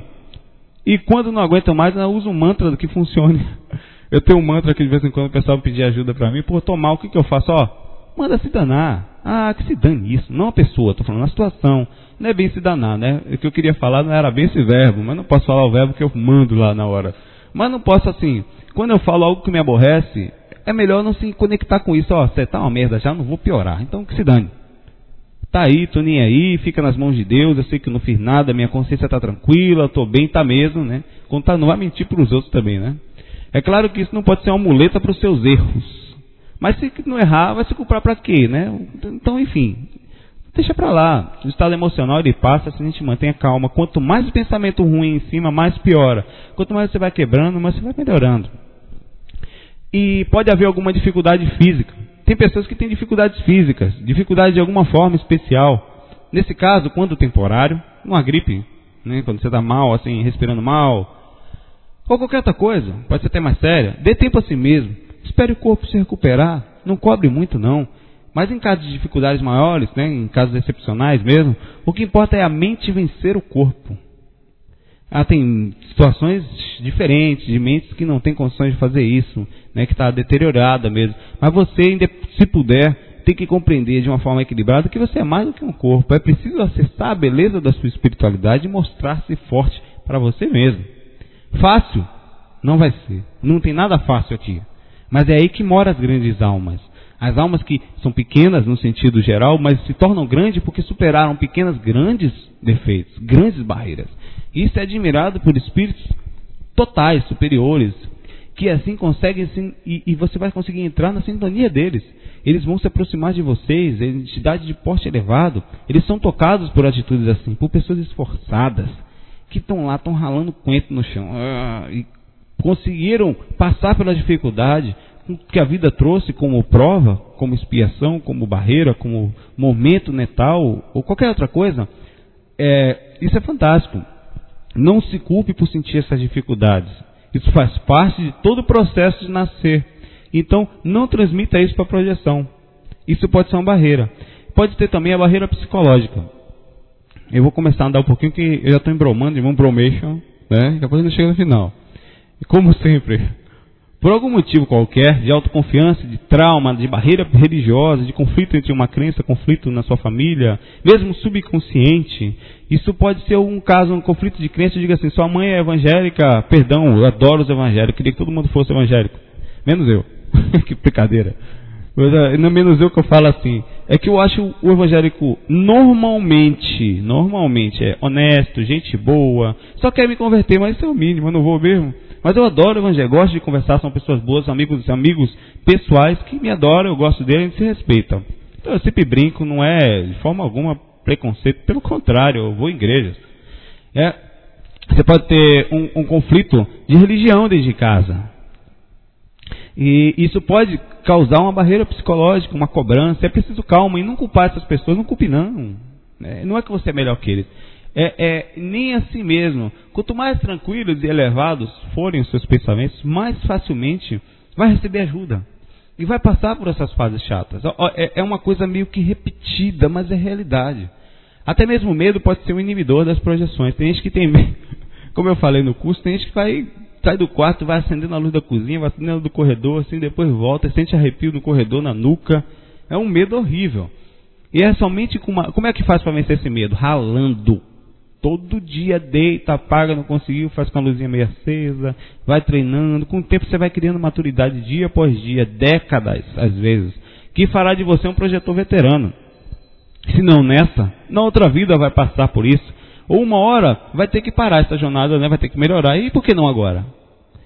E quando não aguento mais, eu uso um mantra que funcione. Eu tenho um mantra que de vez em quando o pessoal pedir ajuda para mim, pô, tô mal, o que, que eu faço? Ó, manda se danar. Ah, que se dane isso. Não a pessoa, estou falando a situação. Não é bem se danar, né? O que eu queria falar não era bem esse verbo, mas não posso falar o verbo que eu mando lá na hora. Mas não posso assim, quando eu falo algo que me aborrece, é melhor não se conectar com isso. Ó, você tá uma merda já, não vou piorar. Então que se dane. Tá aí, tô nem aí, fica nas mãos de Deus, eu sei que não fiz nada, minha consciência tá tranquila, tô bem, tá mesmo, né? Contar, não vai mentir para os outros também, né? É claro que isso não pode ser uma muleta para os seus erros. Mas se não errar, vai se culpar para quê, né? Então, enfim, deixa para lá. O estado emocional ele passa se a gente mantém a calma. Quanto mais pensamento ruim em cima, mais piora. Quanto mais você vai quebrando, mais você vai melhorando. E pode haver alguma dificuldade física. Tem pessoas que têm dificuldades físicas, dificuldade de alguma forma especial. Nesse caso, quando temporário, uma gripe, né? quando você está mal, assim, respirando mal, ou qualquer outra coisa, pode ser até mais séria, dê tempo a si mesmo Espere o corpo se recuperar, não cobre muito não. Mas em casos de dificuldades maiores, né, em casos excepcionais mesmo, o que importa é a mente vencer o corpo. Ah, tem situações diferentes, de mentes que não têm condições de fazer isso, né, que está deteriorada mesmo. Mas você, se puder, tem que compreender de uma forma equilibrada que você é mais do que um corpo. É preciso acessar a beleza da sua espiritualidade e mostrar-se forte para você mesmo. Fácil? Não vai ser. Não tem nada fácil aqui. Mas é aí que moram as grandes almas. As almas que são pequenas no sentido geral, mas se tornam grandes porque superaram pequenas grandes defeitos, grandes barreiras. Isso é admirado por espíritos totais, superiores, que assim conseguem, assim, e, e, você vai conseguir entrar na sintonia deles. Eles vão se aproximar de vocês, entidade de porte elevado, eles são tocados por atitudes assim, por pessoas esforçadas, que estão lá, estão ralando coentro no chão, ah, e conseguiram passar pela dificuldade que a vida trouxe como prova, como expiação, como barreira, como momento netal ou qualquer outra coisa, é, isso é fantástico. Não se culpe por sentir essas dificuldades. Isso faz parte de todo o processo de nascer. Então, não transmita isso para a projeção. Isso pode ser uma barreira. Pode ter também a barreira psicológica. Eu vou começar a andar um pouquinho, que eu já estou embromando um bromation, né? Depois a gente chega no final. E como sempre, por algum motivo qualquer, de autoconfiança, de trauma, de barreira religiosa, de conflito entre uma crença, conflito na sua família, mesmo subconsciente, isso pode ser um caso, um conflito de crença, diga assim, sua mãe é evangélica, perdão, eu adoro os evangélicos, queria que todo mundo fosse evangélico, menos eu. que brincadeira. Mas, não menos eu que eu falo assim, é que eu acho o evangélico normalmente, normalmente é honesto, gente boa, só quer me converter, mas isso é o mínimo, eu não vou mesmo. Mas eu adoro o evangelho, gosto de conversar, são pessoas boas, amigos, amigos pessoais que me adoram, eu gosto deles e se respeitam. Então eu sempre brinco, não é de forma alguma preconceito. Pelo contrário, eu vou em igrejas. É, você pode ter um, um conflito de religião dentro de casa. E isso pode causar uma barreira psicológica, uma cobrança. É preciso calma e não culpar essas pessoas, não culpe não. É, não é que você é melhor que eles. É, é, nem assim mesmo. Quanto mais tranquilos e elevados forem os seus pensamentos, mais facilmente vai receber ajuda. E vai passar por essas fases chatas. É, é uma coisa meio que repetida, mas é realidade. Até mesmo o medo pode ser um inibidor das projeções. Tem gente que tem medo, como eu falei no curso, tem gente que vai sai do quarto, vai acendendo a luz da cozinha, vai acendendo do corredor, assim, depois volta, sente arrepio no corredor, na nuca. É um medo horrível. E é somente com uma. Como é que faz para vencer esse medo? Ralando. Todo dia deita, apaga, não conseguiu, faz com a luzinha meio acesa, vai treinando. Com o tempo você vai criando maturidade dia após dia, décadas às vezes, que fará de você um projetor veterano. Se não nessa, na outra vida vai passar por isso. Ou uma hora vai ter que parar essa jornada, né? vai ter que melhorar. E por que não agora?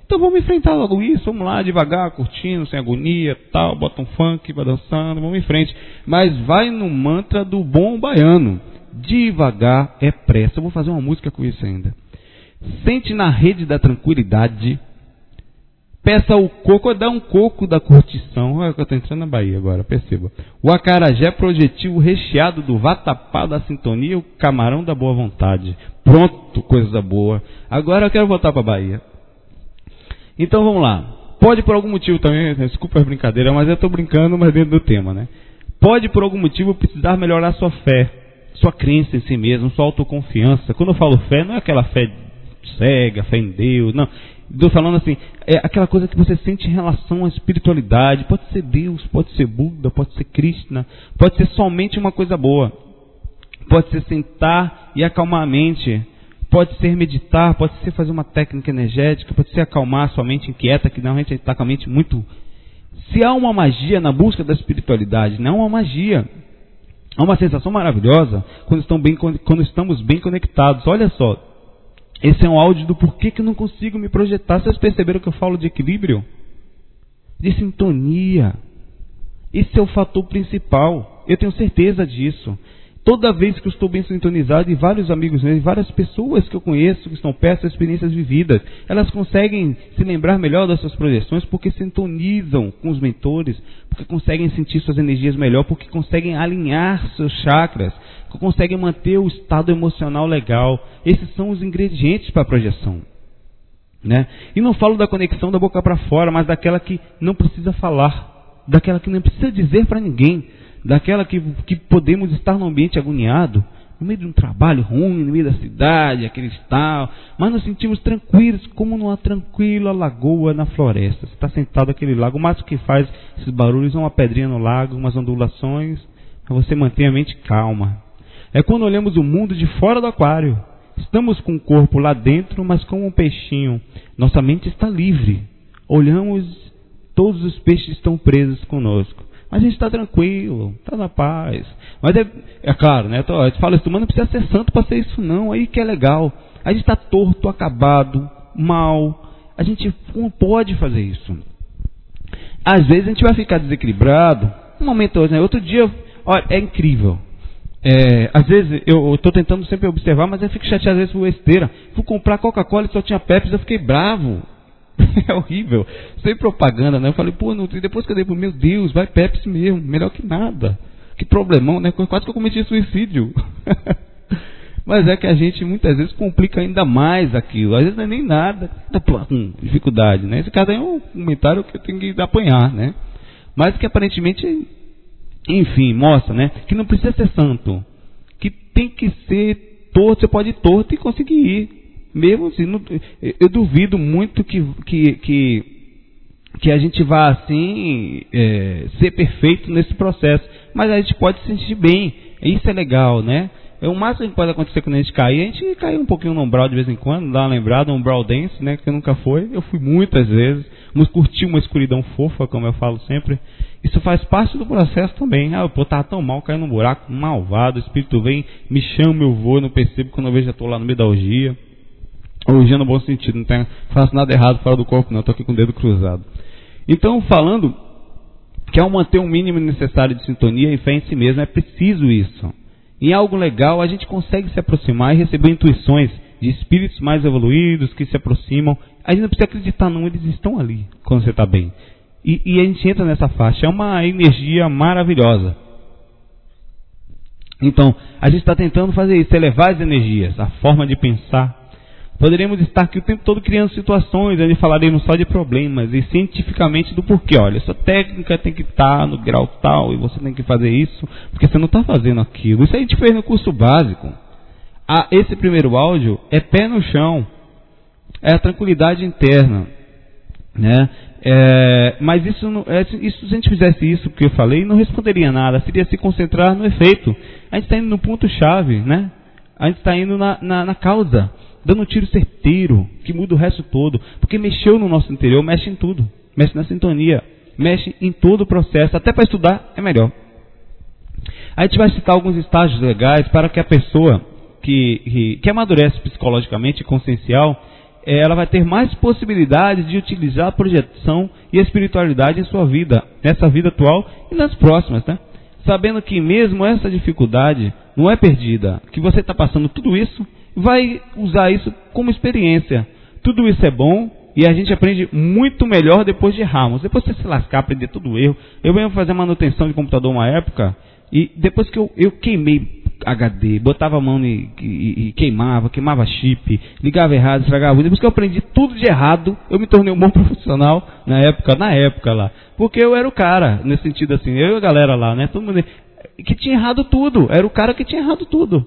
Então vamos enfrentar logo isso, vamos lá, devagar, curtindo, sem agonia, tal, bota um funk, vai dançando, vamos em frente. Mas vai no mantra do bom baiano. Devagar é pressa. Eu vou fazer uma música com isso ainda. Sente na rede da tranquilidade Peça o coco, dá um coco da curtição. Olha que eu estou entrando na Bahia agora, perceba. O acarajé projetivo recheado do vatapá da sintonia, o camarão da boa vontade. Pronto, coisa boa. Agora eu quero voltar para a Bahia. Então vamos lá. Pode por algum motivo também, desculpa as brincadeiras, mas eu estou brincando, mas dentro do tema, né? Pode por algum motivo precisar melhorar sua fé, sua crença em si mesmo, sua autoconfiança. Quando eu falo fé, não é aquela fé cega, fé em Deus, não. Estou falando assim, é aquela coisa que você sente em relação à espiritualidade. Pode ser Deus, pode ser Buda, pode ser Krishna, pode ser somente uma coisa boa. Pode ser sentar e acalmar a mente. Pode ser meditar, pode ser fazer uma técnica energética, pode ser acalmar a sua mente inquieta, que normalmente está com a mente muito. Se há uma magia na busca da espiritualidade, não há uma magia. Há uma sensação maravilhosa quando, bem, quando estamos bem conectados. Olha só, esse é um áudio do porquê que eu não consigo me projetar. Vocês perceberam que eu falo de equilíbrio? De sintonia. Esse é o fator principal. Eu tenho certeza disso. Toda vez que eu estou bem sintonizado, e vários amigos meus, várias pessoas que eu conheço que estão perto das experiências vividas, elas conseguem se lembrar melhor das suas projeções porque sintonizam com os mentores, porque conseguem sentir suas energias melhor, porque conseguem alinhar seus chakras, conseguem manter o estado emocional legal. Esses são os ingredientes para a projeção. Né? E não falo da conexão da boca para fora, mas daquela que não precisa falar, daquela que não precisa dizer para ninguém, daquela que, que podemos estar num ambiente agoniado, no meio de um trabalho ruim, no meio da cidade, aquele tal, mas nos sentimos tranquilos, como numa tranquila lagoa na floresta. Você está sentado naquele lago, o que faz esses barulhos é uma pedrinha no lago, umas ondulações, para você manter a mente calma. É quando olhamos o mundo de fora do aquário. Estamos com o corpo lá dentro, mas como um peixinho. Nossa mente está livre. Olhamos, todos os peixes estão presos conosco. Mas a gente está tranquilo, está na paz. Mas é, é claro, né? A gente fala isso, mas não precisa ser santo para ser isso, não. Aí que é legal. A gente está torto, acabado, mal. A gente não pode fazer isso. Às vezes a gente vai ficar desequilibrado. Um momento hoje, né? Outro dia, olha, é incrível. É, às vezes eu estou tentando sempre observar, mas eu fico chateado às vezes por besteira. Fui comprar Coca-Cola e só tinha Pepsi, eu fiquei bravo. é horrível. Sem propaganda, né? Eu falei, pô, não, depois que eu dei pro meu Deus, vai Pepsi mesmo, melhor que nada. Que problemão, né? Quase que eu cometi suicídio. Mas é que a gente muitas vezes complica ainda mais aquilo. Às vezes não é nem nada, tá com dificuldade, né? Esse caso é um comentário que eu tenho que apanhar, né? Mas que aparentemente, enfim, mostra, né? Que não precisa ser santo. Que tem que ser torto, você pode ir torto e conseguir ir. Mesmo assim, não, eu duvido muito que, que, que, que a gente vá assim é, ser perfeito nesse processo. Mas a gente pode se sentir bem. Isso é legal, né? É o máximo que pode acontecer quando a gente cair, a gente cair um pouquinho no umbral de vez em quando, dá uma lembrada, um umbral dance, né? Que nunca foi. Eu fui muitas vezes. Mas curti uma escuridão fofa, como eu falo sempre. Isso faz parte do processo também. Ah, pô, tá tão mal, caindo num buraco, malvado, o espírito vem, me chama, eu vou, não percebo quando eu vejo já estou lá no meio da orgia. Orgia no bom sentido, não tem, faço nada errado fora do corpo, não, estou aqui com o dedo cruzado. Então, falando que ao manter um mínimo necessário de sintonia e fé em si mesmo, é preciso isso. em algo legal, a gente consegue se aproximar e receber intuições de espíritos mais evoluídos que se aproximam. A gente não precisa acreditar, não, eles estão ali quando você está bem. E, e, a gente entra nessa faixa, é uma energia maravilhosa. Então, a gente está tentando fazer isso, elevar as energias, a forma de pensar, Poderíamos estar aqui o tempo todo criando situações onde falaremos só de problemas e cientificamente do porquê. Olha, essa técnica tem que estar no grau tal e você tem que fazer isso porque você não está fazendo aquilo. Isso a gente fez no curso básico. Ah, esse primeiro áudio é pé no chão, é a tranquilidade interna, né? É, mas isso, é, isso, se a gente fizesse isso que eu falei, não responderia nada. Seria se concentrar no efeito. A gente está indo no ponto chave, né? A gente está indo na, na, na causa dando um tiro certeiro, que muda o resto todo, porque mexeu no nosso interior, mexe em tudo, mexe na sintonia, mexe em todo o processo, até para estudar é melhor. A gente vai citar alguns estágios legais para que a pessoa que, que, que amadurece psicologicamente e consciencial, eh, ela vai ter mais possibilidades de utilizar a projeção e a espiritualidade em sua vida, nessa vida atual e nas próximas, né? Sabendo que mesmo essa dificuldade não é perdida, que você está passando tudo isso vai usar isso como experiência. Tudo isso é bom e a gente aprende muito melhor depois de errarmos. Depois de se lascar, aprender todo o erro. Eu venho fazer manutenção de computador uma época e depois que eu, eu queimei HD, botava a mão e, e, e, queimava, queimava chip, ligava errado, estragava. Depois que eu aprendi tudo de errado, eu me tornei um bom profissional na época, na época lá. Porque eu era o cara, nesse sentido assim, eu e a galera lá, né? Todo mundo que tinha errado tudo. Era o cara que tinha errado tudo.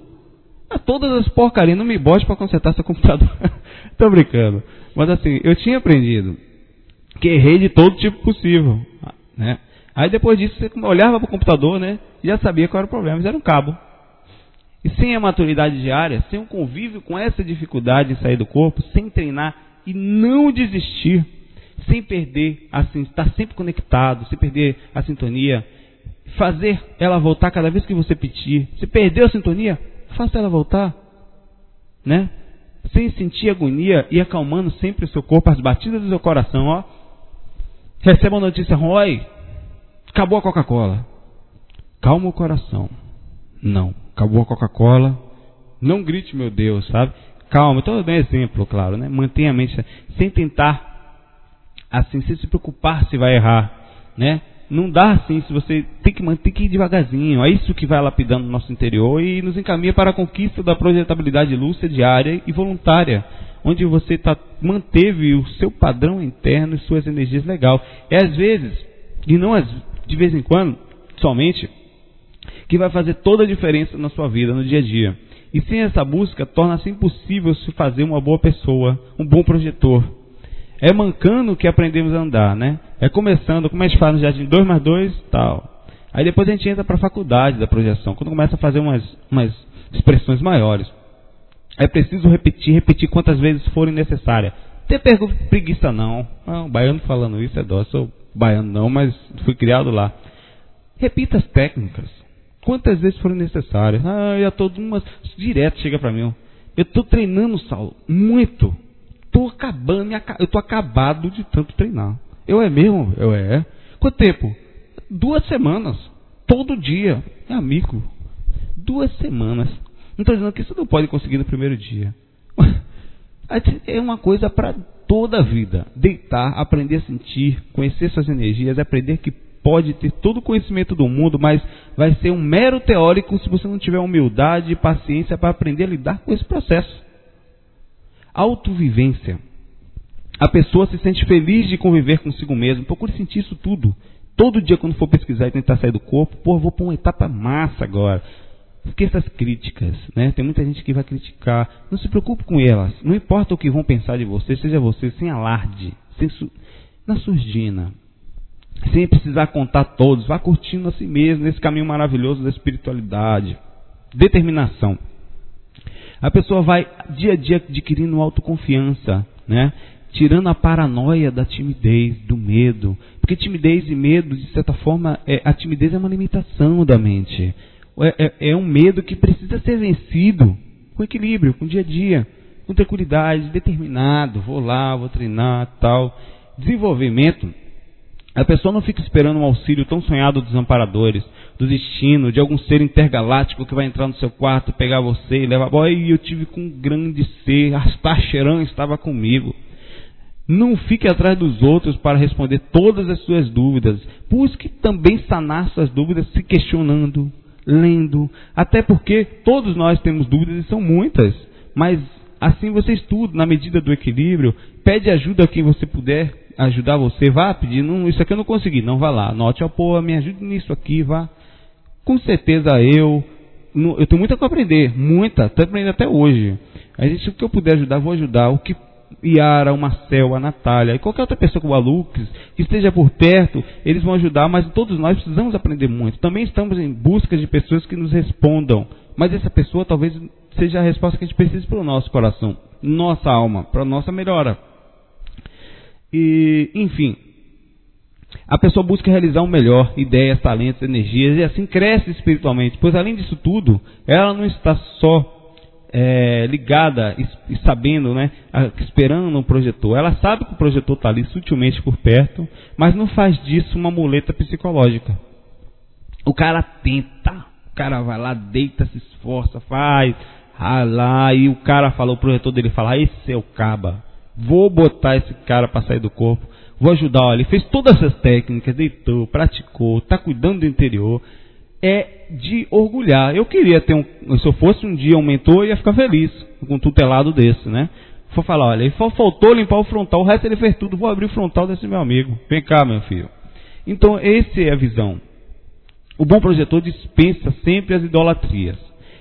Todas as porcarias, não me bote para consertar seu computador. Tô brincando. Mas assim, eu tinha aprendido que errei de todo tipo possível. Né? Aí depois disso, você olhava para o computador, né? Já sabia qual era o problema, mas era um cabo. E sem a maturidade diária, sem o convívio com essa dificuldade em sair do corpo, sem treinar e não desistir, sem perder, assim, estar sempre conectado, sem perder a sintonia, fazer ela voltar cada vez que você pedir. Se perdeu a sintonia, faça ela voltar, né? Sem sentir agonia e acalmando sempre o seu corpo, as batidas do seu coração, ó. Receba a notícia, Roy, acabou a Coca-Cola. Calma o coração. Não, acabou a Coca-Cola. Não grite, meu Deus, sabe? Calma, estou dando exemplo, claro, né? Mantenha a mente sem tentar, assim, sem se preocupar se vai errar, né? Não dá assim, se você tem que manter que ir devagarzinho. É isso que vai lapidando o nosso interior e nos encaminha para a conquista da projetabilidade lúcida diária e voluntária, onde você tá, manteve o seu padrão interno e suas energias legal. É às vezes, e não de vez em quando, somente, que vai fazer toda a diferença na sua vida, no dia a dia. E sem essa busca, torna-se impossível se fazer uma boa pessoa, um bom projetor. É mancando que aprendemos a andar, né? É começando, como a gente faz no jardim 2 mais 2, tal. Aí depois a gente entra para a faculdade da projeção, quando começa a fazer umas, umas expressões maiores. É preciso repetir, repetir quantas vezes forem necessárias. Tem preguiça não. Não, baiano falando isso é dó. Sou baiano não, mas fui criado lá. Repita as técnicas. Quantas vezes forem necessárias. Ah, eu tô umas direto chega para mim. Eu estou treinando, Saulo, muito. Tô acabando, eu tô acabado de tanto treinar. Eu é mesmo? Eu é. Quanto tempo? Duas semanas. Todo dia. É amigo. Duas semanas. Não estou dizendo que isso não pode conseguir no primeiro dia. É uma coisa para toda a vida. Deitar, aprender a sentir, conhecer suas energias, aprender que pode ter todo o conhecimento do mundo, mas vai ser um mero teórico se você não tiver humildade e paciência para aprender a lidar com esse processo. Autovivência a pessoa se sente feliz de conviver consigo mesmo. Procure sentir isso tudo. Todo dia, quando for pesquisar e tentar sair do corpo, pô, vou para uma etapa massa agora. Porque essas críticas, né? Tem muita gente que vai criticar. Não se preocupe com elas. Não importa o que vão pensar de você, seja você sem alarde, sem su... na surdina. Sem precisar contar todos. Vá curtindo a si mesmo nesse caminho maravilhoso da espiritualidade. Determinação. A pessoa vai dia a dia adquirindo autoconfiança, né? tirando a paranoia da timidez, do medo. Porque timidez e medo, de certa forma, é, a timidez é uma limitação da mente. É, é, é, um medo que precisa ser vencido com equilíbrio, com dia a dia, com tranquilidade, determinado. Vou lá, vou treinar, tal. Desenvolvimento A pessoa não fica esperando um auxílio tão sonhado dos amparadores, do destino, de algum ser intergaláctico que vai entrar no seu quarto, pegar você e levar. E eu tive com um grande ser, Astacheran estava comigo. Não fique atrás dos outros para responder todas as suas dúvidas. Busque também sanar suas dúvidas se questionando, lendo. Até porque todos nós temos dúvidas e são muitas. Mas assim você estuda na medida do equilíbrio. Pede ajuda a quem você puder ajudar você, vá pedir, não, isso aqui eu não consegui, não vá lá, anote, ó, pô, me ajude nisso aqui, vá. Com certeza eu, eu tenho muita a aprender, muita, estou aprendendo até hoje. A gente, o que eu puder ajudar, vou ajudar. O que Iara, o Marcel, a Natália e qualquer outra pessoa com o Alux que esteja por perto, eles vão ajudar, mas todos nós precisamos aprender muito. Também estamos em busca de pessoas que nos respondam, mas essa pessoa talvez seja a resposta que a gente precisa para o nosso coração, nossa alma, para a nossa melhora. E, enfim, a pessoa busca realizar o melhor, ideias, talentos, energias, e assim cresce espiritualmente. Pois além disso tudo, ela não está só é, ligada e, sabendo, né, esperando um projetor. Ela sabe que o projetor está ali sutilmente por perto, mas não faz disso uma muleta psicológica. O cara tenta, o cara vai lá, deita, se esforça, faz, lá, e o cara fala, o projetor dele fala, esse é o caba. Vou botar esse cara para sair do corpo. Vou ajudar. Olha, ele fez todas essas técnicas, deitou, praticou, está cuidando do interior. É de orgulhar. Eu queria ter um. Se eu fosse um dia um mentor, eu ia ficar feliz com um tutelado desse, né? Vou falar, olha, ele faltou limpar o frontal, o resto ele fez tudo. Vou abrir o frontal desse meu amigo. Vem cá, meu filho. Então, essa é a visão. O bom projetor dispensa sempre as idolatrias.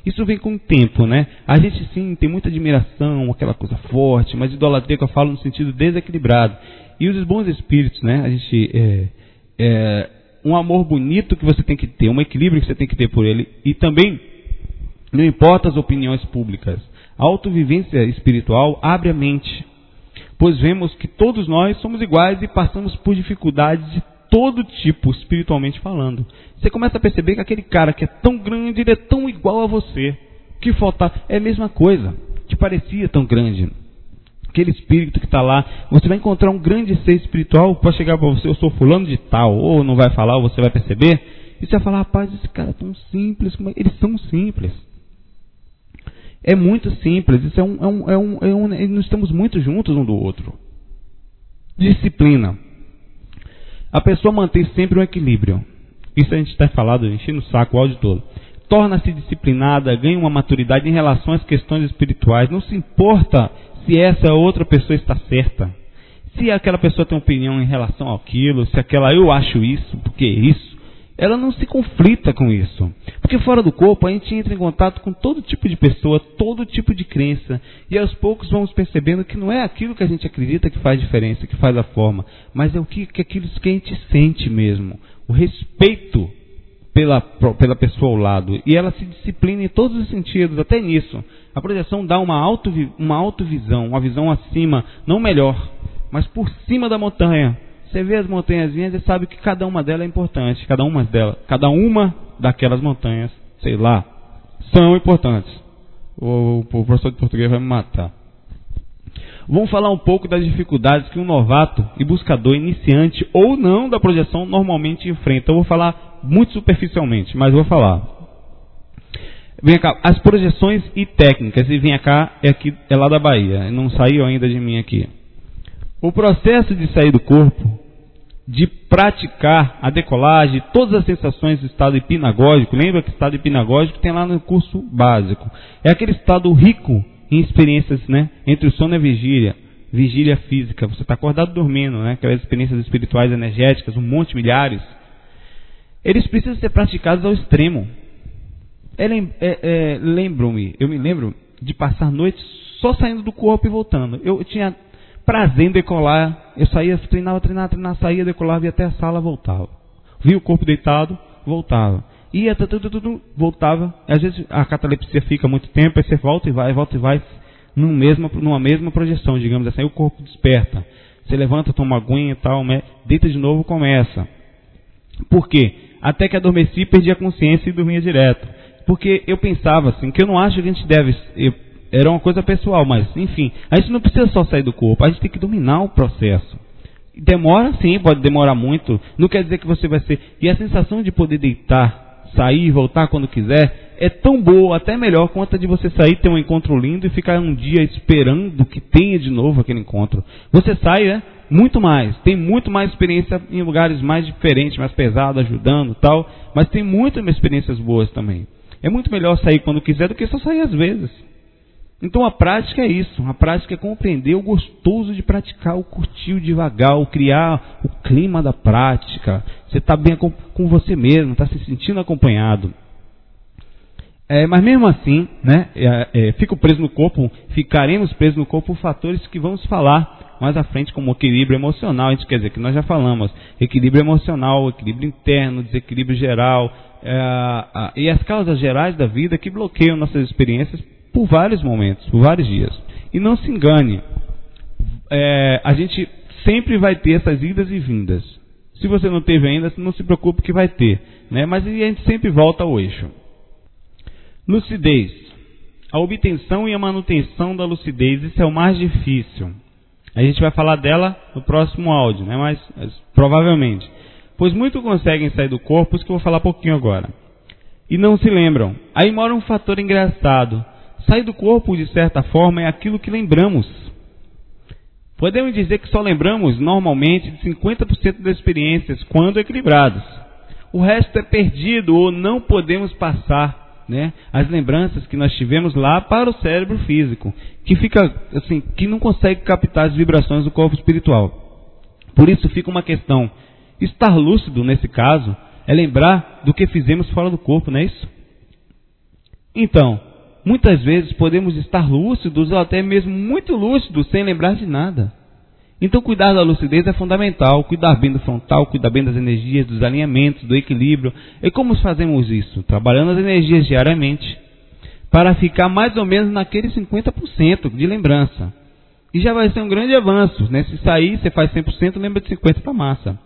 Isso vem com o tempo, né? A gente sim tem muita admiração, aquela coisa forte, mas idolatria que eu falo no sentido desequilibrado. E os bons espíritos, né? A gente é, é, um amor bonito que você tem que ter, um equilíbrio que você tem que ter por ele e também não importa as opiniões públicas. A autovivência espiritual abre a mente, pois vemos que todos nós somos iguais e passamos por dificuldades de todo tipo, espiritualmente falando. Você começa a perceber que aquele cara que é tão grande, ele é tão igual a você. Que falta é a mesma coisa. Te parecia tão grande. Aquele espírito que está lá, você vai encontrar um grande ser espiritual para chegar para você, eu sou fulano de tal, ou não vai falar, ou você vai perceber, e você vai falar, rapaz, esse cara é tão simples, é? eles são simples. É muito simples, isso é um, é um, é um, é um, nós estamos muito juntos um do outro. Disciplina. A pessoa mantém sempre um equilíbrio. Isso a gente está falando, enchendo o saco o áudio todo. Torna-se disciplinada, ganha uma maturidade em relação às questões espirituais. Não se importa se essa outra pessoa está certa. Se aquela pessoa tem opinião em relação àquilo, se aquela eu acho isso, porque é isso, ela não se conflita com isso. Porque fora do corpo a gente entra em contato com todo tipo de pessoa, todo tipo de crença. E aos poucos vamos percebendo que não é aquilo que a gente acredita que faz diferença, que faz a forma, mas é o que, que aquilo que a gente sente mesmo. O respeito pela, pela pessoa ao lado. E ela se disciplina em todos os sentidos, até nisso. A projeção dá uma, auto, uma autovisão, uma visão acima, não melhor, mas por cima da montanha você vê as montanhazinhas e sabe que cada uma delas é importante. Cada uma delas, cada uma daquelas montanhas, sei lá, são importantes. O, o professor de português vai me matar. Vamos falar um pouco das dificuldades que um novato e buscador iniciante ou não da projeção normalmente enfrenta. Eu vou falar muito superficialmente, mas vou falar. Vem cá, as projeções e técnicas, e vem cá, é, aqui, é lá da Bahia, não saiu ainda de mim aqui. O processo de sair do corpo, de praticar a decolagem, todas as sensações do estado hipnagógico, lembra que estado hipnagógico tem lá no curso básico. É aquele estado rico em experiências, né? Entre o sono e a vigília. Vigília física, você está acordado dormindo, né? Aquelas experiências espirituais energéticas, um monte, milhares. Eles precisam ser praticados ao extremo. É, é, é, Lembro-me, eu me lembro de passar noites só saindo do corpo e voltando. Eu tinha prazer em decolar. Eu saía, treinava, treinava, treinava, saía, decolava, ia até a sala, voltava. Via o corpo deitado, voltava. Ia, tudo, tudo, voltava. Às vezes a catalepsia fica muito tempo, aí você volta e vai, volta e vai, num mesmo, numa mesma projeção, digamos assim. Aí o corpo desperta. Você levanta, toma aguinha e tal, deita de novo, começa. Por quê? Até que adormeci, perdi a consciência e dormia direto. Porque eu pensava assim, que eu não acho que a gente deve era uma coisa pessoal, mas enfim, a gente não precisa só sair do corpo, a gente tem que dominar o processo. Demora sim, pode demorar muito. Não quer dizer que você vai ser. E a sensação de poder deitar, sair, voltar quando quiser, é tão boa, até melhor, quanto a de você sair, ter um encontro lindo e ficar um dia esperando que tenha de novo aquele encontro. Você sai, né? Muito mais. Tem muito mais experiência em lugares mais diferentes, mais pesados, ajudando tal. Mas tem muitas experiências boas também. É muito melhor sair quando quiser do que só sair às vezes. Então a prática é isso. A prática é compreender o gostoso de praticar, o curtir o devagar, o criar o clima da prática. Você está bem com você mesmo, está se sentindo acompanhado. É, mas mesmo assim, né, é, é, fico preso no corpo, ficaremos presos no corpo por fatores que vamos falar mais à frente, como equilíbrio emocional. A gente quer dizer que nós já falamos equilíbrio emocional, equilíbrio interno, desequilíbrio geral é, e as causas gerais da vida que bloqueiam nossas experiências por vários momentos, por vários dias. E não se engane, é, a gente sempre vai ter essas idas e vindas. Se você não teve ainda, não se preocupe que vai ter, né? Mas a gente sempre volta ao eixo. Lucidez. A obtenção e a manutenção da lucidez, isso é o mais difícil. A gente vai falar dela no próximo áudio, né? mas, mas provavelmente. Pois muitos conseguem sair do corpo, isso que eu vou falar pouquinho agora. E não se lembram. Aí mora um fator engraçado. Sair do corpo, de certa forma, é aquilo que lembramos. Podemos dizer que só lembramos, normalmente, de 50% das experiências, quando equilibrados. O resto é perdido ou não podemos passar né, as lembranças que nós tivemos lá para o cérebro físico, que fica assim, que não consegue captar as vibrações do corpo espiritual. Por isso fica uma questão: estar lúcido nesse caso é lembrar do que fizemos fora do corpo, não é isso? Então, muitas vezes podemos estar lúcidos ou até mesmo muito lúcidos sem lembrar de nada. Então, cuidar da lucidez é fundamental. Cuidar bem do frontal, cuidar bem das energias, dos alinhamentos, do equilíbrio. E como fazemos isso? Trabalhando as energias diariamente. Para ficar mais ou menos naquele 50% de lembrança. E já vai ser um grande avanço. Né? Se sair, você faz 100%, lembra de 50% para massa.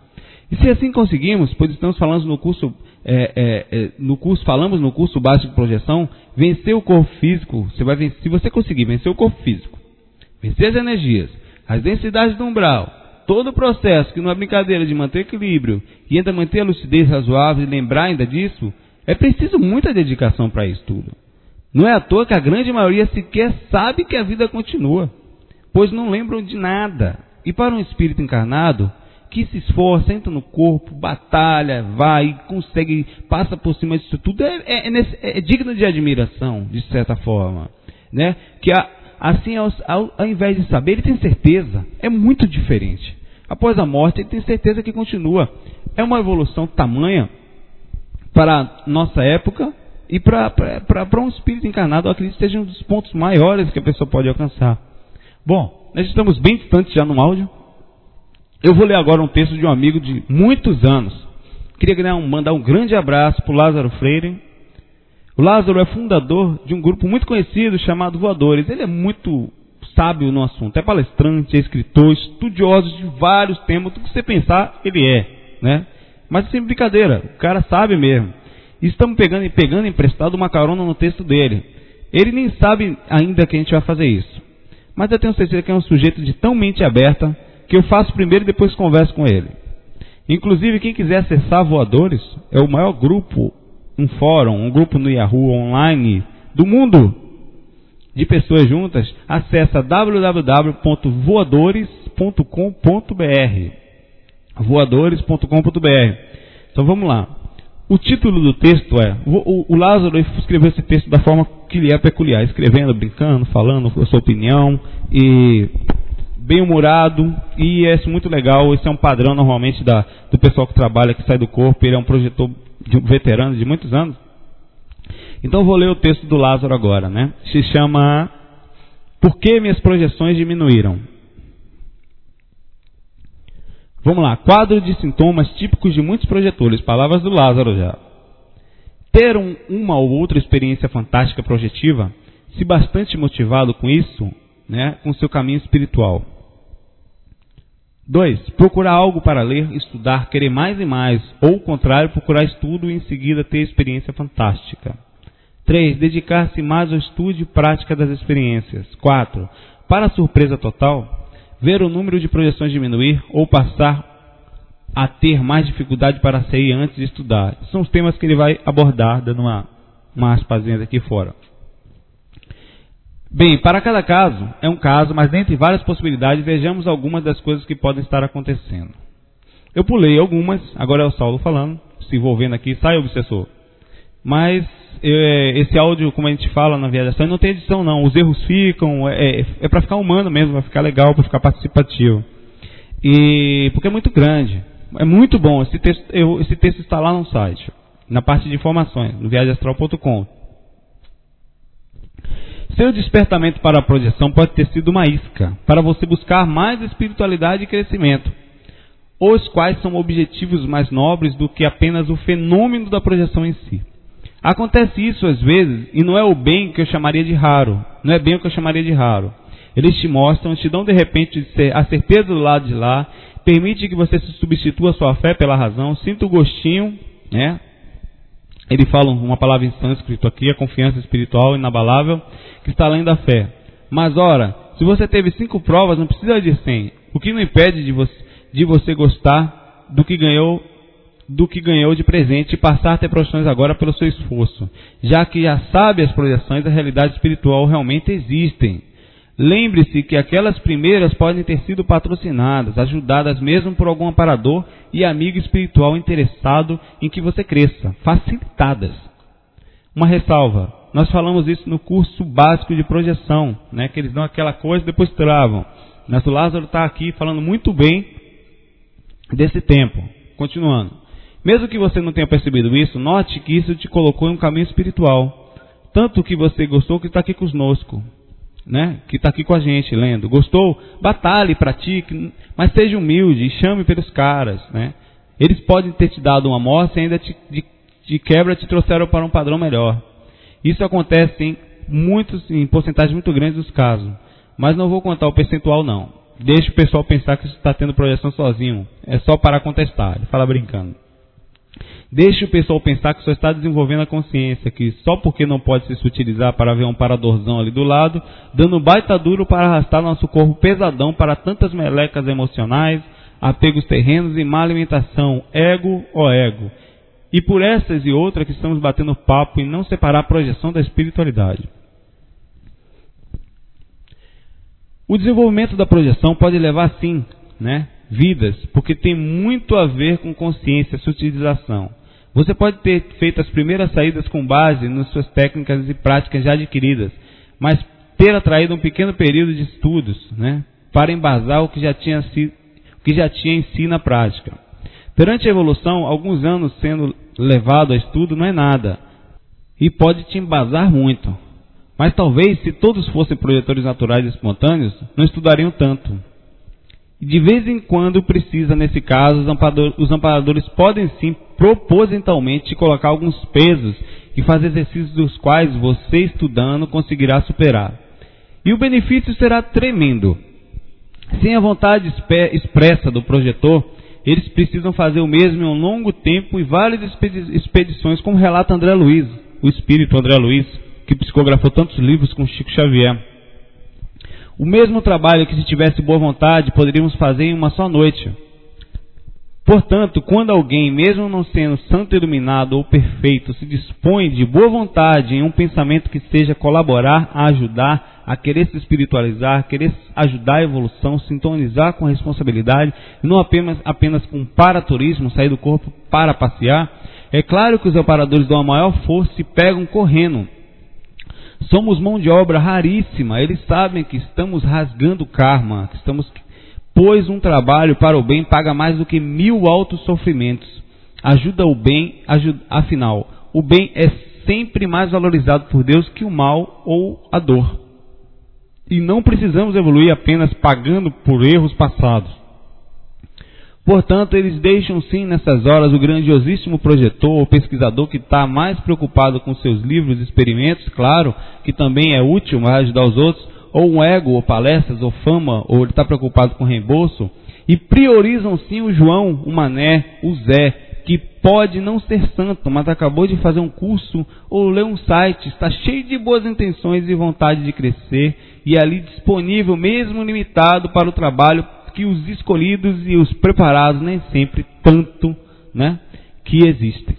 E se assim conseguimos, pois estamos falando no curso, é, é, é, no curso, falamos no curso básico de projeção, vencer o corpo físico, você vai vencer, se você conseguir vencer o corpo físico, vencer as energias, as densidades do umbral, todo o processo que não é brincadeira de manter equilíbrio e ainda manter a lucidez razoável e lembrar ainda disso, é preciso muita dedicação para isso tudo. Não é à toa que a grande maioria sequer sabe que a vida continua, pois não lembram de nada. E para um espírito encarnado, que se esforça, entra no corpo, batalha, vai, consegue, passa por cima disso tudo, é, é, é, é digno de admiração, de certa forma. Né? Que a, Assim, ao, ao, ao invés de saber, ele tem certeza. É muito diferente. Após a morte, ele tem certeza que continua. É uma evolução tamanha para nossa época e para um espírito encarnado, eu acredito que seja um dos pontos maiores que a pessoa pode alcançar. Bom, nós estamos bem distantes já no áudio. Eu vou ler agora um texto de um amigo de muitos anos. Queria mandar um grande abraço para o Lázaro Freire, o Lázaro é fundador de um grupo muito conhecido chamado Voadores. Ele é muito sábio no assunto, é palestrante, é escritor, estudioso de vários temas, tudo que você pensar, ele é, né? Mas sem brincadeira, o cara sabe mesmo. Estamos pegando e pegando emprestado uma carona no texto dele. Ele nem sabe ainda que a gente vai fazer isso. Mas eu tenho certeza que é um sujeito de tão mente aberta que eu faço primeiro e depois converso com ele. Inclusive, quem quiser acessar Voadores, é o maior grupo um fórum, um grupo no Yahoo online do mundo de pessoas juntas, acessa www.voadores.com.br. Voadores.com.br. Então vamos lá. O título do texto é: o, Lázaro escreveu esse texto da forma que lhe é peculiar, escrevendo, brincando, falando a sua opinião e bem humorado e é muito legal. Esse é um padrão normalmente da, do pessoal que trabalha, que sai do corpo. Ele é um projetor de veterano de muitos anos. Então vou ler o texto do Lázaro agora, né? Se chama Por que minhas projeções diminuíram? Vamos lá, quadro de sintomas típicos de muitos projetores, palavras do Lázaro já. Ter um, uma ou outra experiência fantástica projetiva, se bastante motivado com isso, né, com seu caminho espiritual. 2. Procurar algo para ler, estudar, querer mais e mais, ou o contrário, procurar estudo e em seguida ter experiência fantástica. 3. Dedicar-se mais ao estudo e prática das experiências. 4. Para surpresa total, ver o número de projeções diminuir ou passar a ter mais dificuldade para sair antes de estudar. São os temas que ele vai abordar, dando uma, uma aspazinha aqui fora. Bem, para cada caso, é um caso, mas dentre várias possibilidades, vejamos algumas das coisas que podem estar acontecendo. Eu pulei algumas, agora é o Saulo falando, se envolvendo aqui, sai obsessor. Mas é, esse áudio, como a gente fala na viajação, não tem edição não, os erros ficam, é, é, é para ficar humano mesmo, vai ficar legal, para ficar participativo. E porque é muito grande, é muito bom. Esse texto, eu, esse texto está lá no site, na parte de informações, no viagemastral.com. Seu despertamento para a projeção pode ter sido uma isca para você buscar mais espiritualidade e crescimento, os quais são objetivos mais nobres do que apenas o fenômeno da projeção em si. Acontece isso às vezes e não é o bem que eu chamaria de raro, não é bem o que eu chamaria de raro. Eles te mostram, te dão de repente a certeza do lado de lá, permite que você se substitua a sua fé pela razão, sinta o gostinho, né? Ele fala uma palavra em sânscrito aqui, a confiança espiritual inabalável, que está além da fé. Mas ora, se você teve cinco provas, não precisa de cem. O que não impede de você, de você gostar do que ganhou do que ganhou de presente e passar a ter projeções agora pelo seu esforço, já que já sabe as projeções da realidade espiritual realmente existem. Lembre-se que aquelas primeiras podem ter sido patrocinadas, ajudadas mesmo por algum aparador e amigo espiritual interessado em que você cresça, facilitadas. Uma ressalva: nós falamos isso no curso básico de projeção, né, que eles dão aquela coisa e depois travam. Mas o Lázaro está aqui falando muito bem desse tempo. Continuando. Mesmo que você não tenha percebido isso, note que isso te colocou em um caminho espiritual. Tanto que você gostou que está aqui conosco né, que está aqui com a gente lendo. Gostou? Batalhe, pratique, mas seja humilde e chame pelos caras. Né? Eles podem ter te dado uma amostra e ainda te, de, de quebra te trouxeram para um padrão melhor. Isso acontece em muitos, em porcentagem muito grande dos casos. Mas não vou contar o percentual não. Deixe o pessoal pensar que está tendo projeção sozinho. É só para contestar. Ele fala brincando. Deixe o pessoal pensar que só está desenvolvendo a consciência, que só porque não pode se utilizar para ver um paradorzão ali do lado, dando baita duro para arrastar nosso corpo pesadão para tantas melecas emocionais, apegos terrenos e má alimentação, ego ou ego. E por essas e outras que estamos batendo papo e não separar a projeção da espiritualidade. O desenvolvimento da projeção pode levar sim, né, vidas, porque tem muito a ver com consciência, sutilização. Você pode ter feito as primeiras saídas com base nas suas técnicas e práticas já adquiridas, mas ter atraído um pequeno período de estudos, né, para embasar o que já tinha, si, o que já tinha em si na prática. Perante a evolução, alguns anos sendo levado a estudo não é nada, e pode te embasar muito. Mas talvez, se todos fossem projetores naturais espontâneos, não estudariam tanto. De vez em quando precisa, nesse caso, os os amparadores podem sim propositalmente colocar alguns pesos e fazer exercícios dos quais você estudando conseguirá superar. E o benefício será tremendo. Sem a vontade expressa do projetor, eles precisam fazer o mesmo em um longo tempo e várias expedições, como relata André Luiz, o espírito André Luiz, que psicografou tantos livros com Chico Xavier. O mesmo trabalho que se tivesse boa vontade poderíamos fazer em uma só noite. Portanto, quando alguém, mesmo não sendo santo iluminado ou perfeito, se dispõe de boa vontade em um pensamento que seja colaborar, a ajudar, a querer se espiritualizar, querer ajudar a evolução, sintonizar com a responsabilidade, não apenas, apenas com paraturismo, sair do corpo para passear, é claro que os operadores dão a maior força e pegam correndo Somos mão de obra raríssima. Eles sabem que estamos rasgando karma, que estamos, pois um trabalho para o bem paga mais do que mil altos sofrimentos. Ajuda o bem, ajuda, afinal, o bem é sempre mais valorizado por Deus que o mal ou a dor. E não precisamos evoluir apenas pagando por erros passados. Portanto, eles deixam sim nessas horas o grandiosíssimo projetor ou pesquisador que está mais preocupado com seus livros e experimentos, claro, que também é útil, mas ajudar os outros, ou um ego, ou palestras, ou fama, ou ele está preocupado com reembolso, e priorizam sim o João, o Mané, o Zé, que pode não ser santo, mas acabou de fazer um curso ou ler um site, está cheio de boas intenções e vontade de crescer, e é ali disponível, mesmo limitado, para o trabalho que os escolhidos e os preparados nem sempre tanto, né, que existem.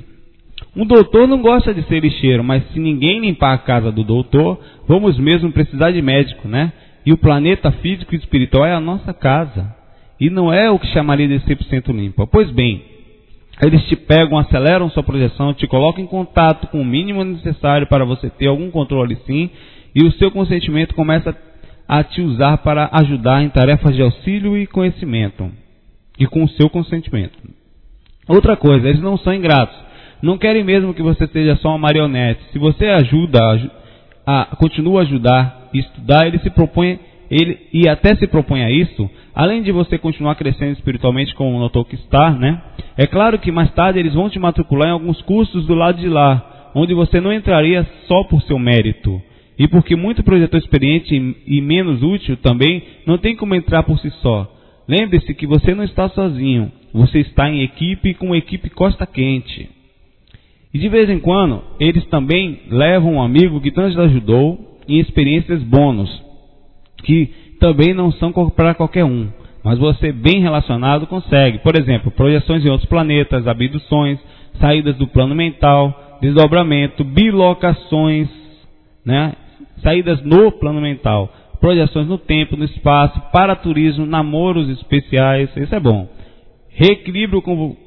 Um doutor não gosta de ser lixeiro, mas se ninguém limpar a casa do doutor, vamos mesmo precisar de médico, né? E o planeta físico e espiritual é a nossa casa. E não é o que chamaria de 100% limpa. Pois bem, eles te pegam, aceleram sua projeção, te colocam em contato com o mínimo necessário para você ter algum controle sim, e o seu consentimento começa a te usar para ajudar em tarefas de auxílio e conhecimento. E com o seu consentimento. Outra coisa, eles não são ingratos. Não querem mesmo que você seja só uma marionete. Se você ajuda, a, a, continua a ajudar e estudar, ele se propõe, ele, e até se propõe a isso, além de você continuar crescendo espiritualmente como notou que está, né? É claro que mais tarde eles vão te matricular em alguns cursos do lado de lá, onde você não entraria só por seu mérito. E porque muito projetor experiente e menos útil também não tem como entrar por si só. Lembre-se que você não está sozinho, você está em equipe com equipe costa quente. E de vez em quando, eles também levam um amigo que tanto ajudou em experiências bônus, que também não são para qualquer um, mas você bem relacionado consegue. Por exemplo, projeções em outros planetas, abduções, saídas do plano mental, desdobramento, bilocações, né? Saídas no plano mental, projeções no tempo, no espaço, para turismo, namoros especiais, isso é bom. Reequilíbrio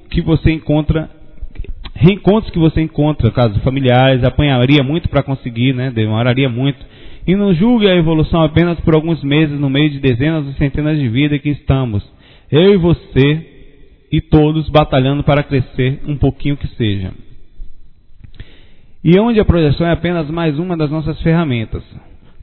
que você encontra reencontros que você encontra, casos familiares, apanharia muito para conseguir, né? Demoraria muito. E não julgue a evolução apenas por alguns meses no meio de dezenas ou centenas de vidas que estamos. Eu e você e todos batalhando para crescer um pouquinho que seja. E onde a projeção é apenas mais uma das nossas ferramentas.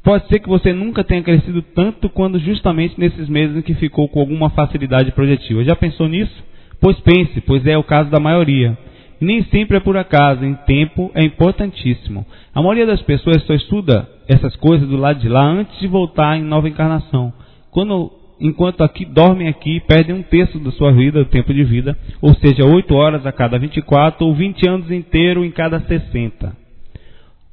Pode ser que você nunca tenha crescido tanto quando justamente nesses meses em que ficou com alguma facilidade projetiva. Já pensou nisso? Pois pense, pois é o caso da maioria nem sempre é por acaso, em tempo é importantíssimo. A maioria das pessoas só estuda essas coisas do lado de lá antes de voltar em nova encarnação. Quando, enquanto aqui dormem aqui, perdem um terço da sua vida, do tempo de vida, ou seja, 8 horas a cada 24 ou 20 anos inteiro em cada 60.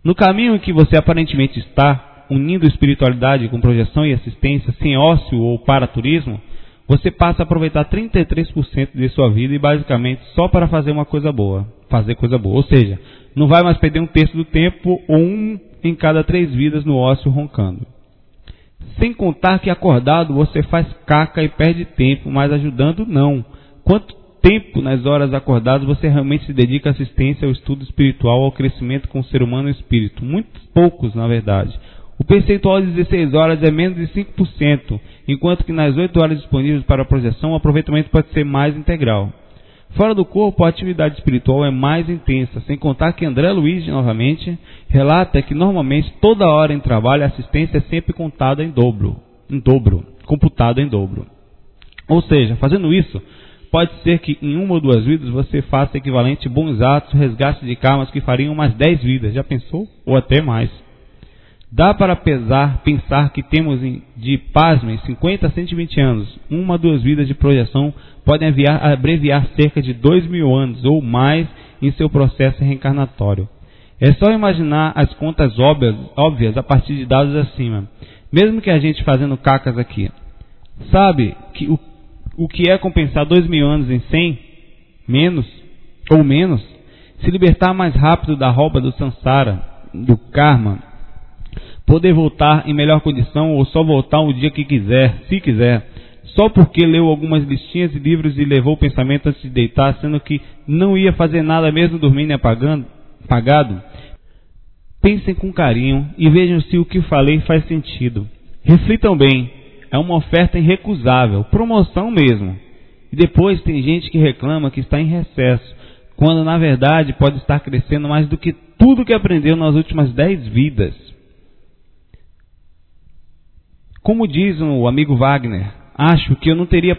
No caminho em que você aparentemente está, unindo espiritualidade com projeção e assistência, sem ócio ou para turismo, você passa a aproveitar 33% de sua vida e basicamente só para fazer uma coisa boa. Fazer coisa boa. Ou seja, não vai mais perder um terço do tempo ou um em cada três vidas no ócio roncando. Sem contar que acordado você faz caca e perde tempo, mas ajudando não. Quanto tempo nas horas acordadas você realmente se dedica à assistência ao estudo espiritual, ao crescimento com o ser humano e o espírito? Muitos poucos, na verdade. O percentual de 16 horas é menos de 5%, enquanto que nas 8 horas disponíveis para a projeção o aproveitamento pode ser mais integral. Fora do corpo, a atividade espiritual é mais intensa, sem contar que André Luiz, novamente, relata que normalmente toda hora em trabalho a assistência é sempre contada em dobro, em dobro, computada em dobro. Ou seja, fazendo isso, pode ser que em uma ou duas vidas você faça equivalente bons atos, resgate de karmas que fariam umas 10 vidas, já pensou? Ou até mais. Dá para pesar, pensar que temos de, pasmem, 50 a 120 anos, uma duas vidas de projeção podem aviar, abreviar cerca de 2 mil anos ou mais em seu processo reencarnatório. É só imaginar as contas óbvias, óbvias a partir de dados acima. Mesmo que a gente fazendo cacas aqui. Sabe que o, o que é compensar 2 mil anos em 100? Menos? Ou menos? Se libertar mais rápido da roupa do samsara, do karma, poder voltar em melhor condição ou só voltar um dia que quiser, se quiser, só porque leu algumas listinhas de livros e levou o pensamento antes de deitar, sendo que não ia fazer nada mesmo dormindo e apagando, apagado. Pensem com carinho e vejam se o que falei faz sentido. Reflitam bem, é uma oferta irrecusável, promoção mesmo. E depois tem gente que reclama que está em recesso, quando na verdade pode estar crescendo mais do que tudo que aprendeu nas últimas dez vidas. Como diz o amigo Wagner, acho que eu não teria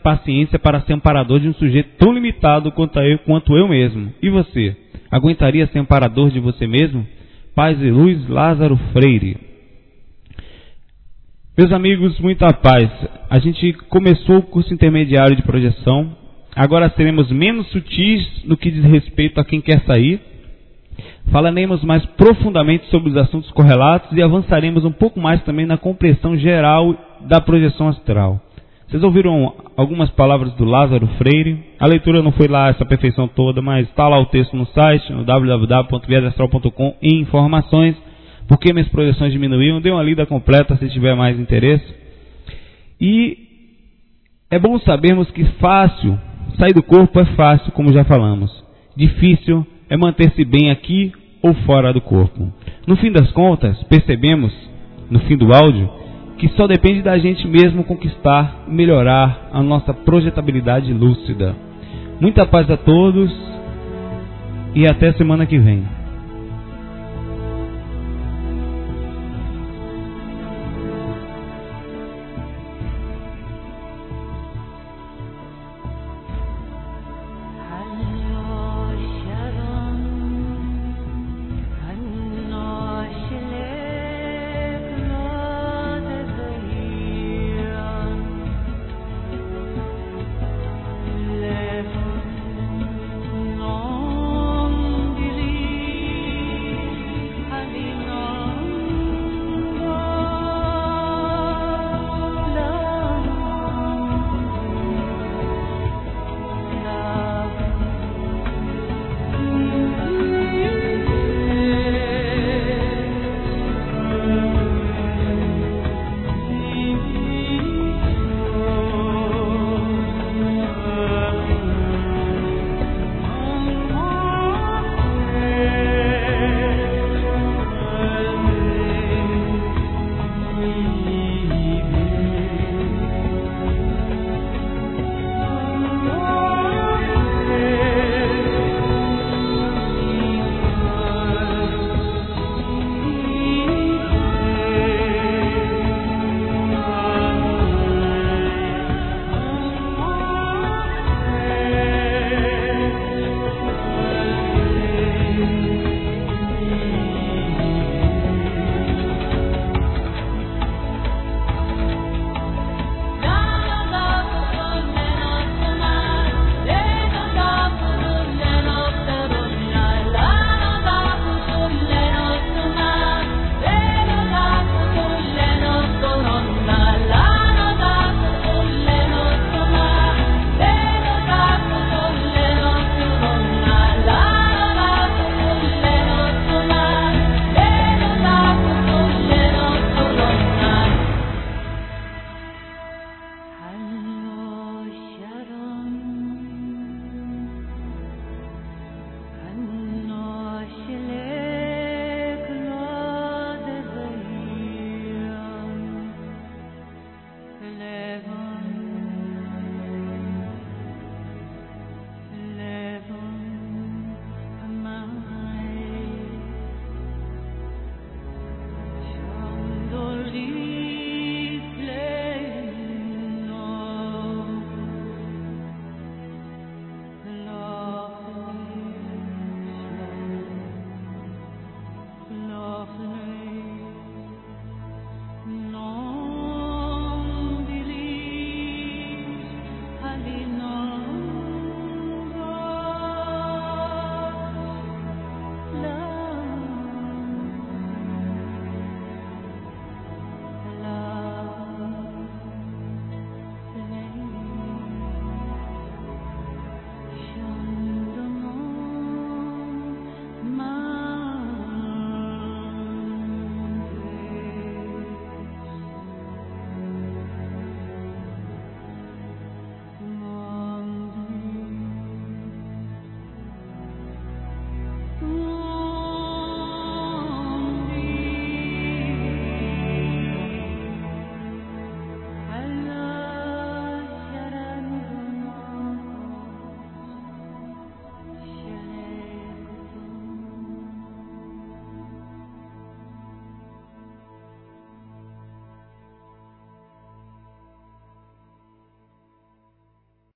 paciência para ser amparador de um sujeito tão limitado quanto eu, quanto eu mesmo. E você? Aguentaria ser amparador de você mesmo? Paz e luz, Lázaro Freire. Meus amigos, muita paz. A gente começou o curso intermediário de projeção Agora seremos menos sutis no que diz respeito a quem quer sair. Falaremos mais profundamente sobre os assuntos correlatos e avançaremos um pouco mais também na compreensão geral da projeção astral. Vocês ouviram algumas palavras do Lázaro Freire? A leitura não foi lá essa perfeição toda, mas está lá o texto no site, no www.viadastral.com em informações. Por que minhas projeções diminuíram? Dê uma lida completa se tiver mais interesse. E é bom sabermos que fácil, sair do corpo é fácil, como já falamos. Difícil é manter-se bem aqui ou fora do corpo. No fim das contas, percebemos, no fim do áudio, que só depende da gente mesmo conquistar, melhorar a nossa projetabilidade lúcida. Muita paz a todos e até semana que vem.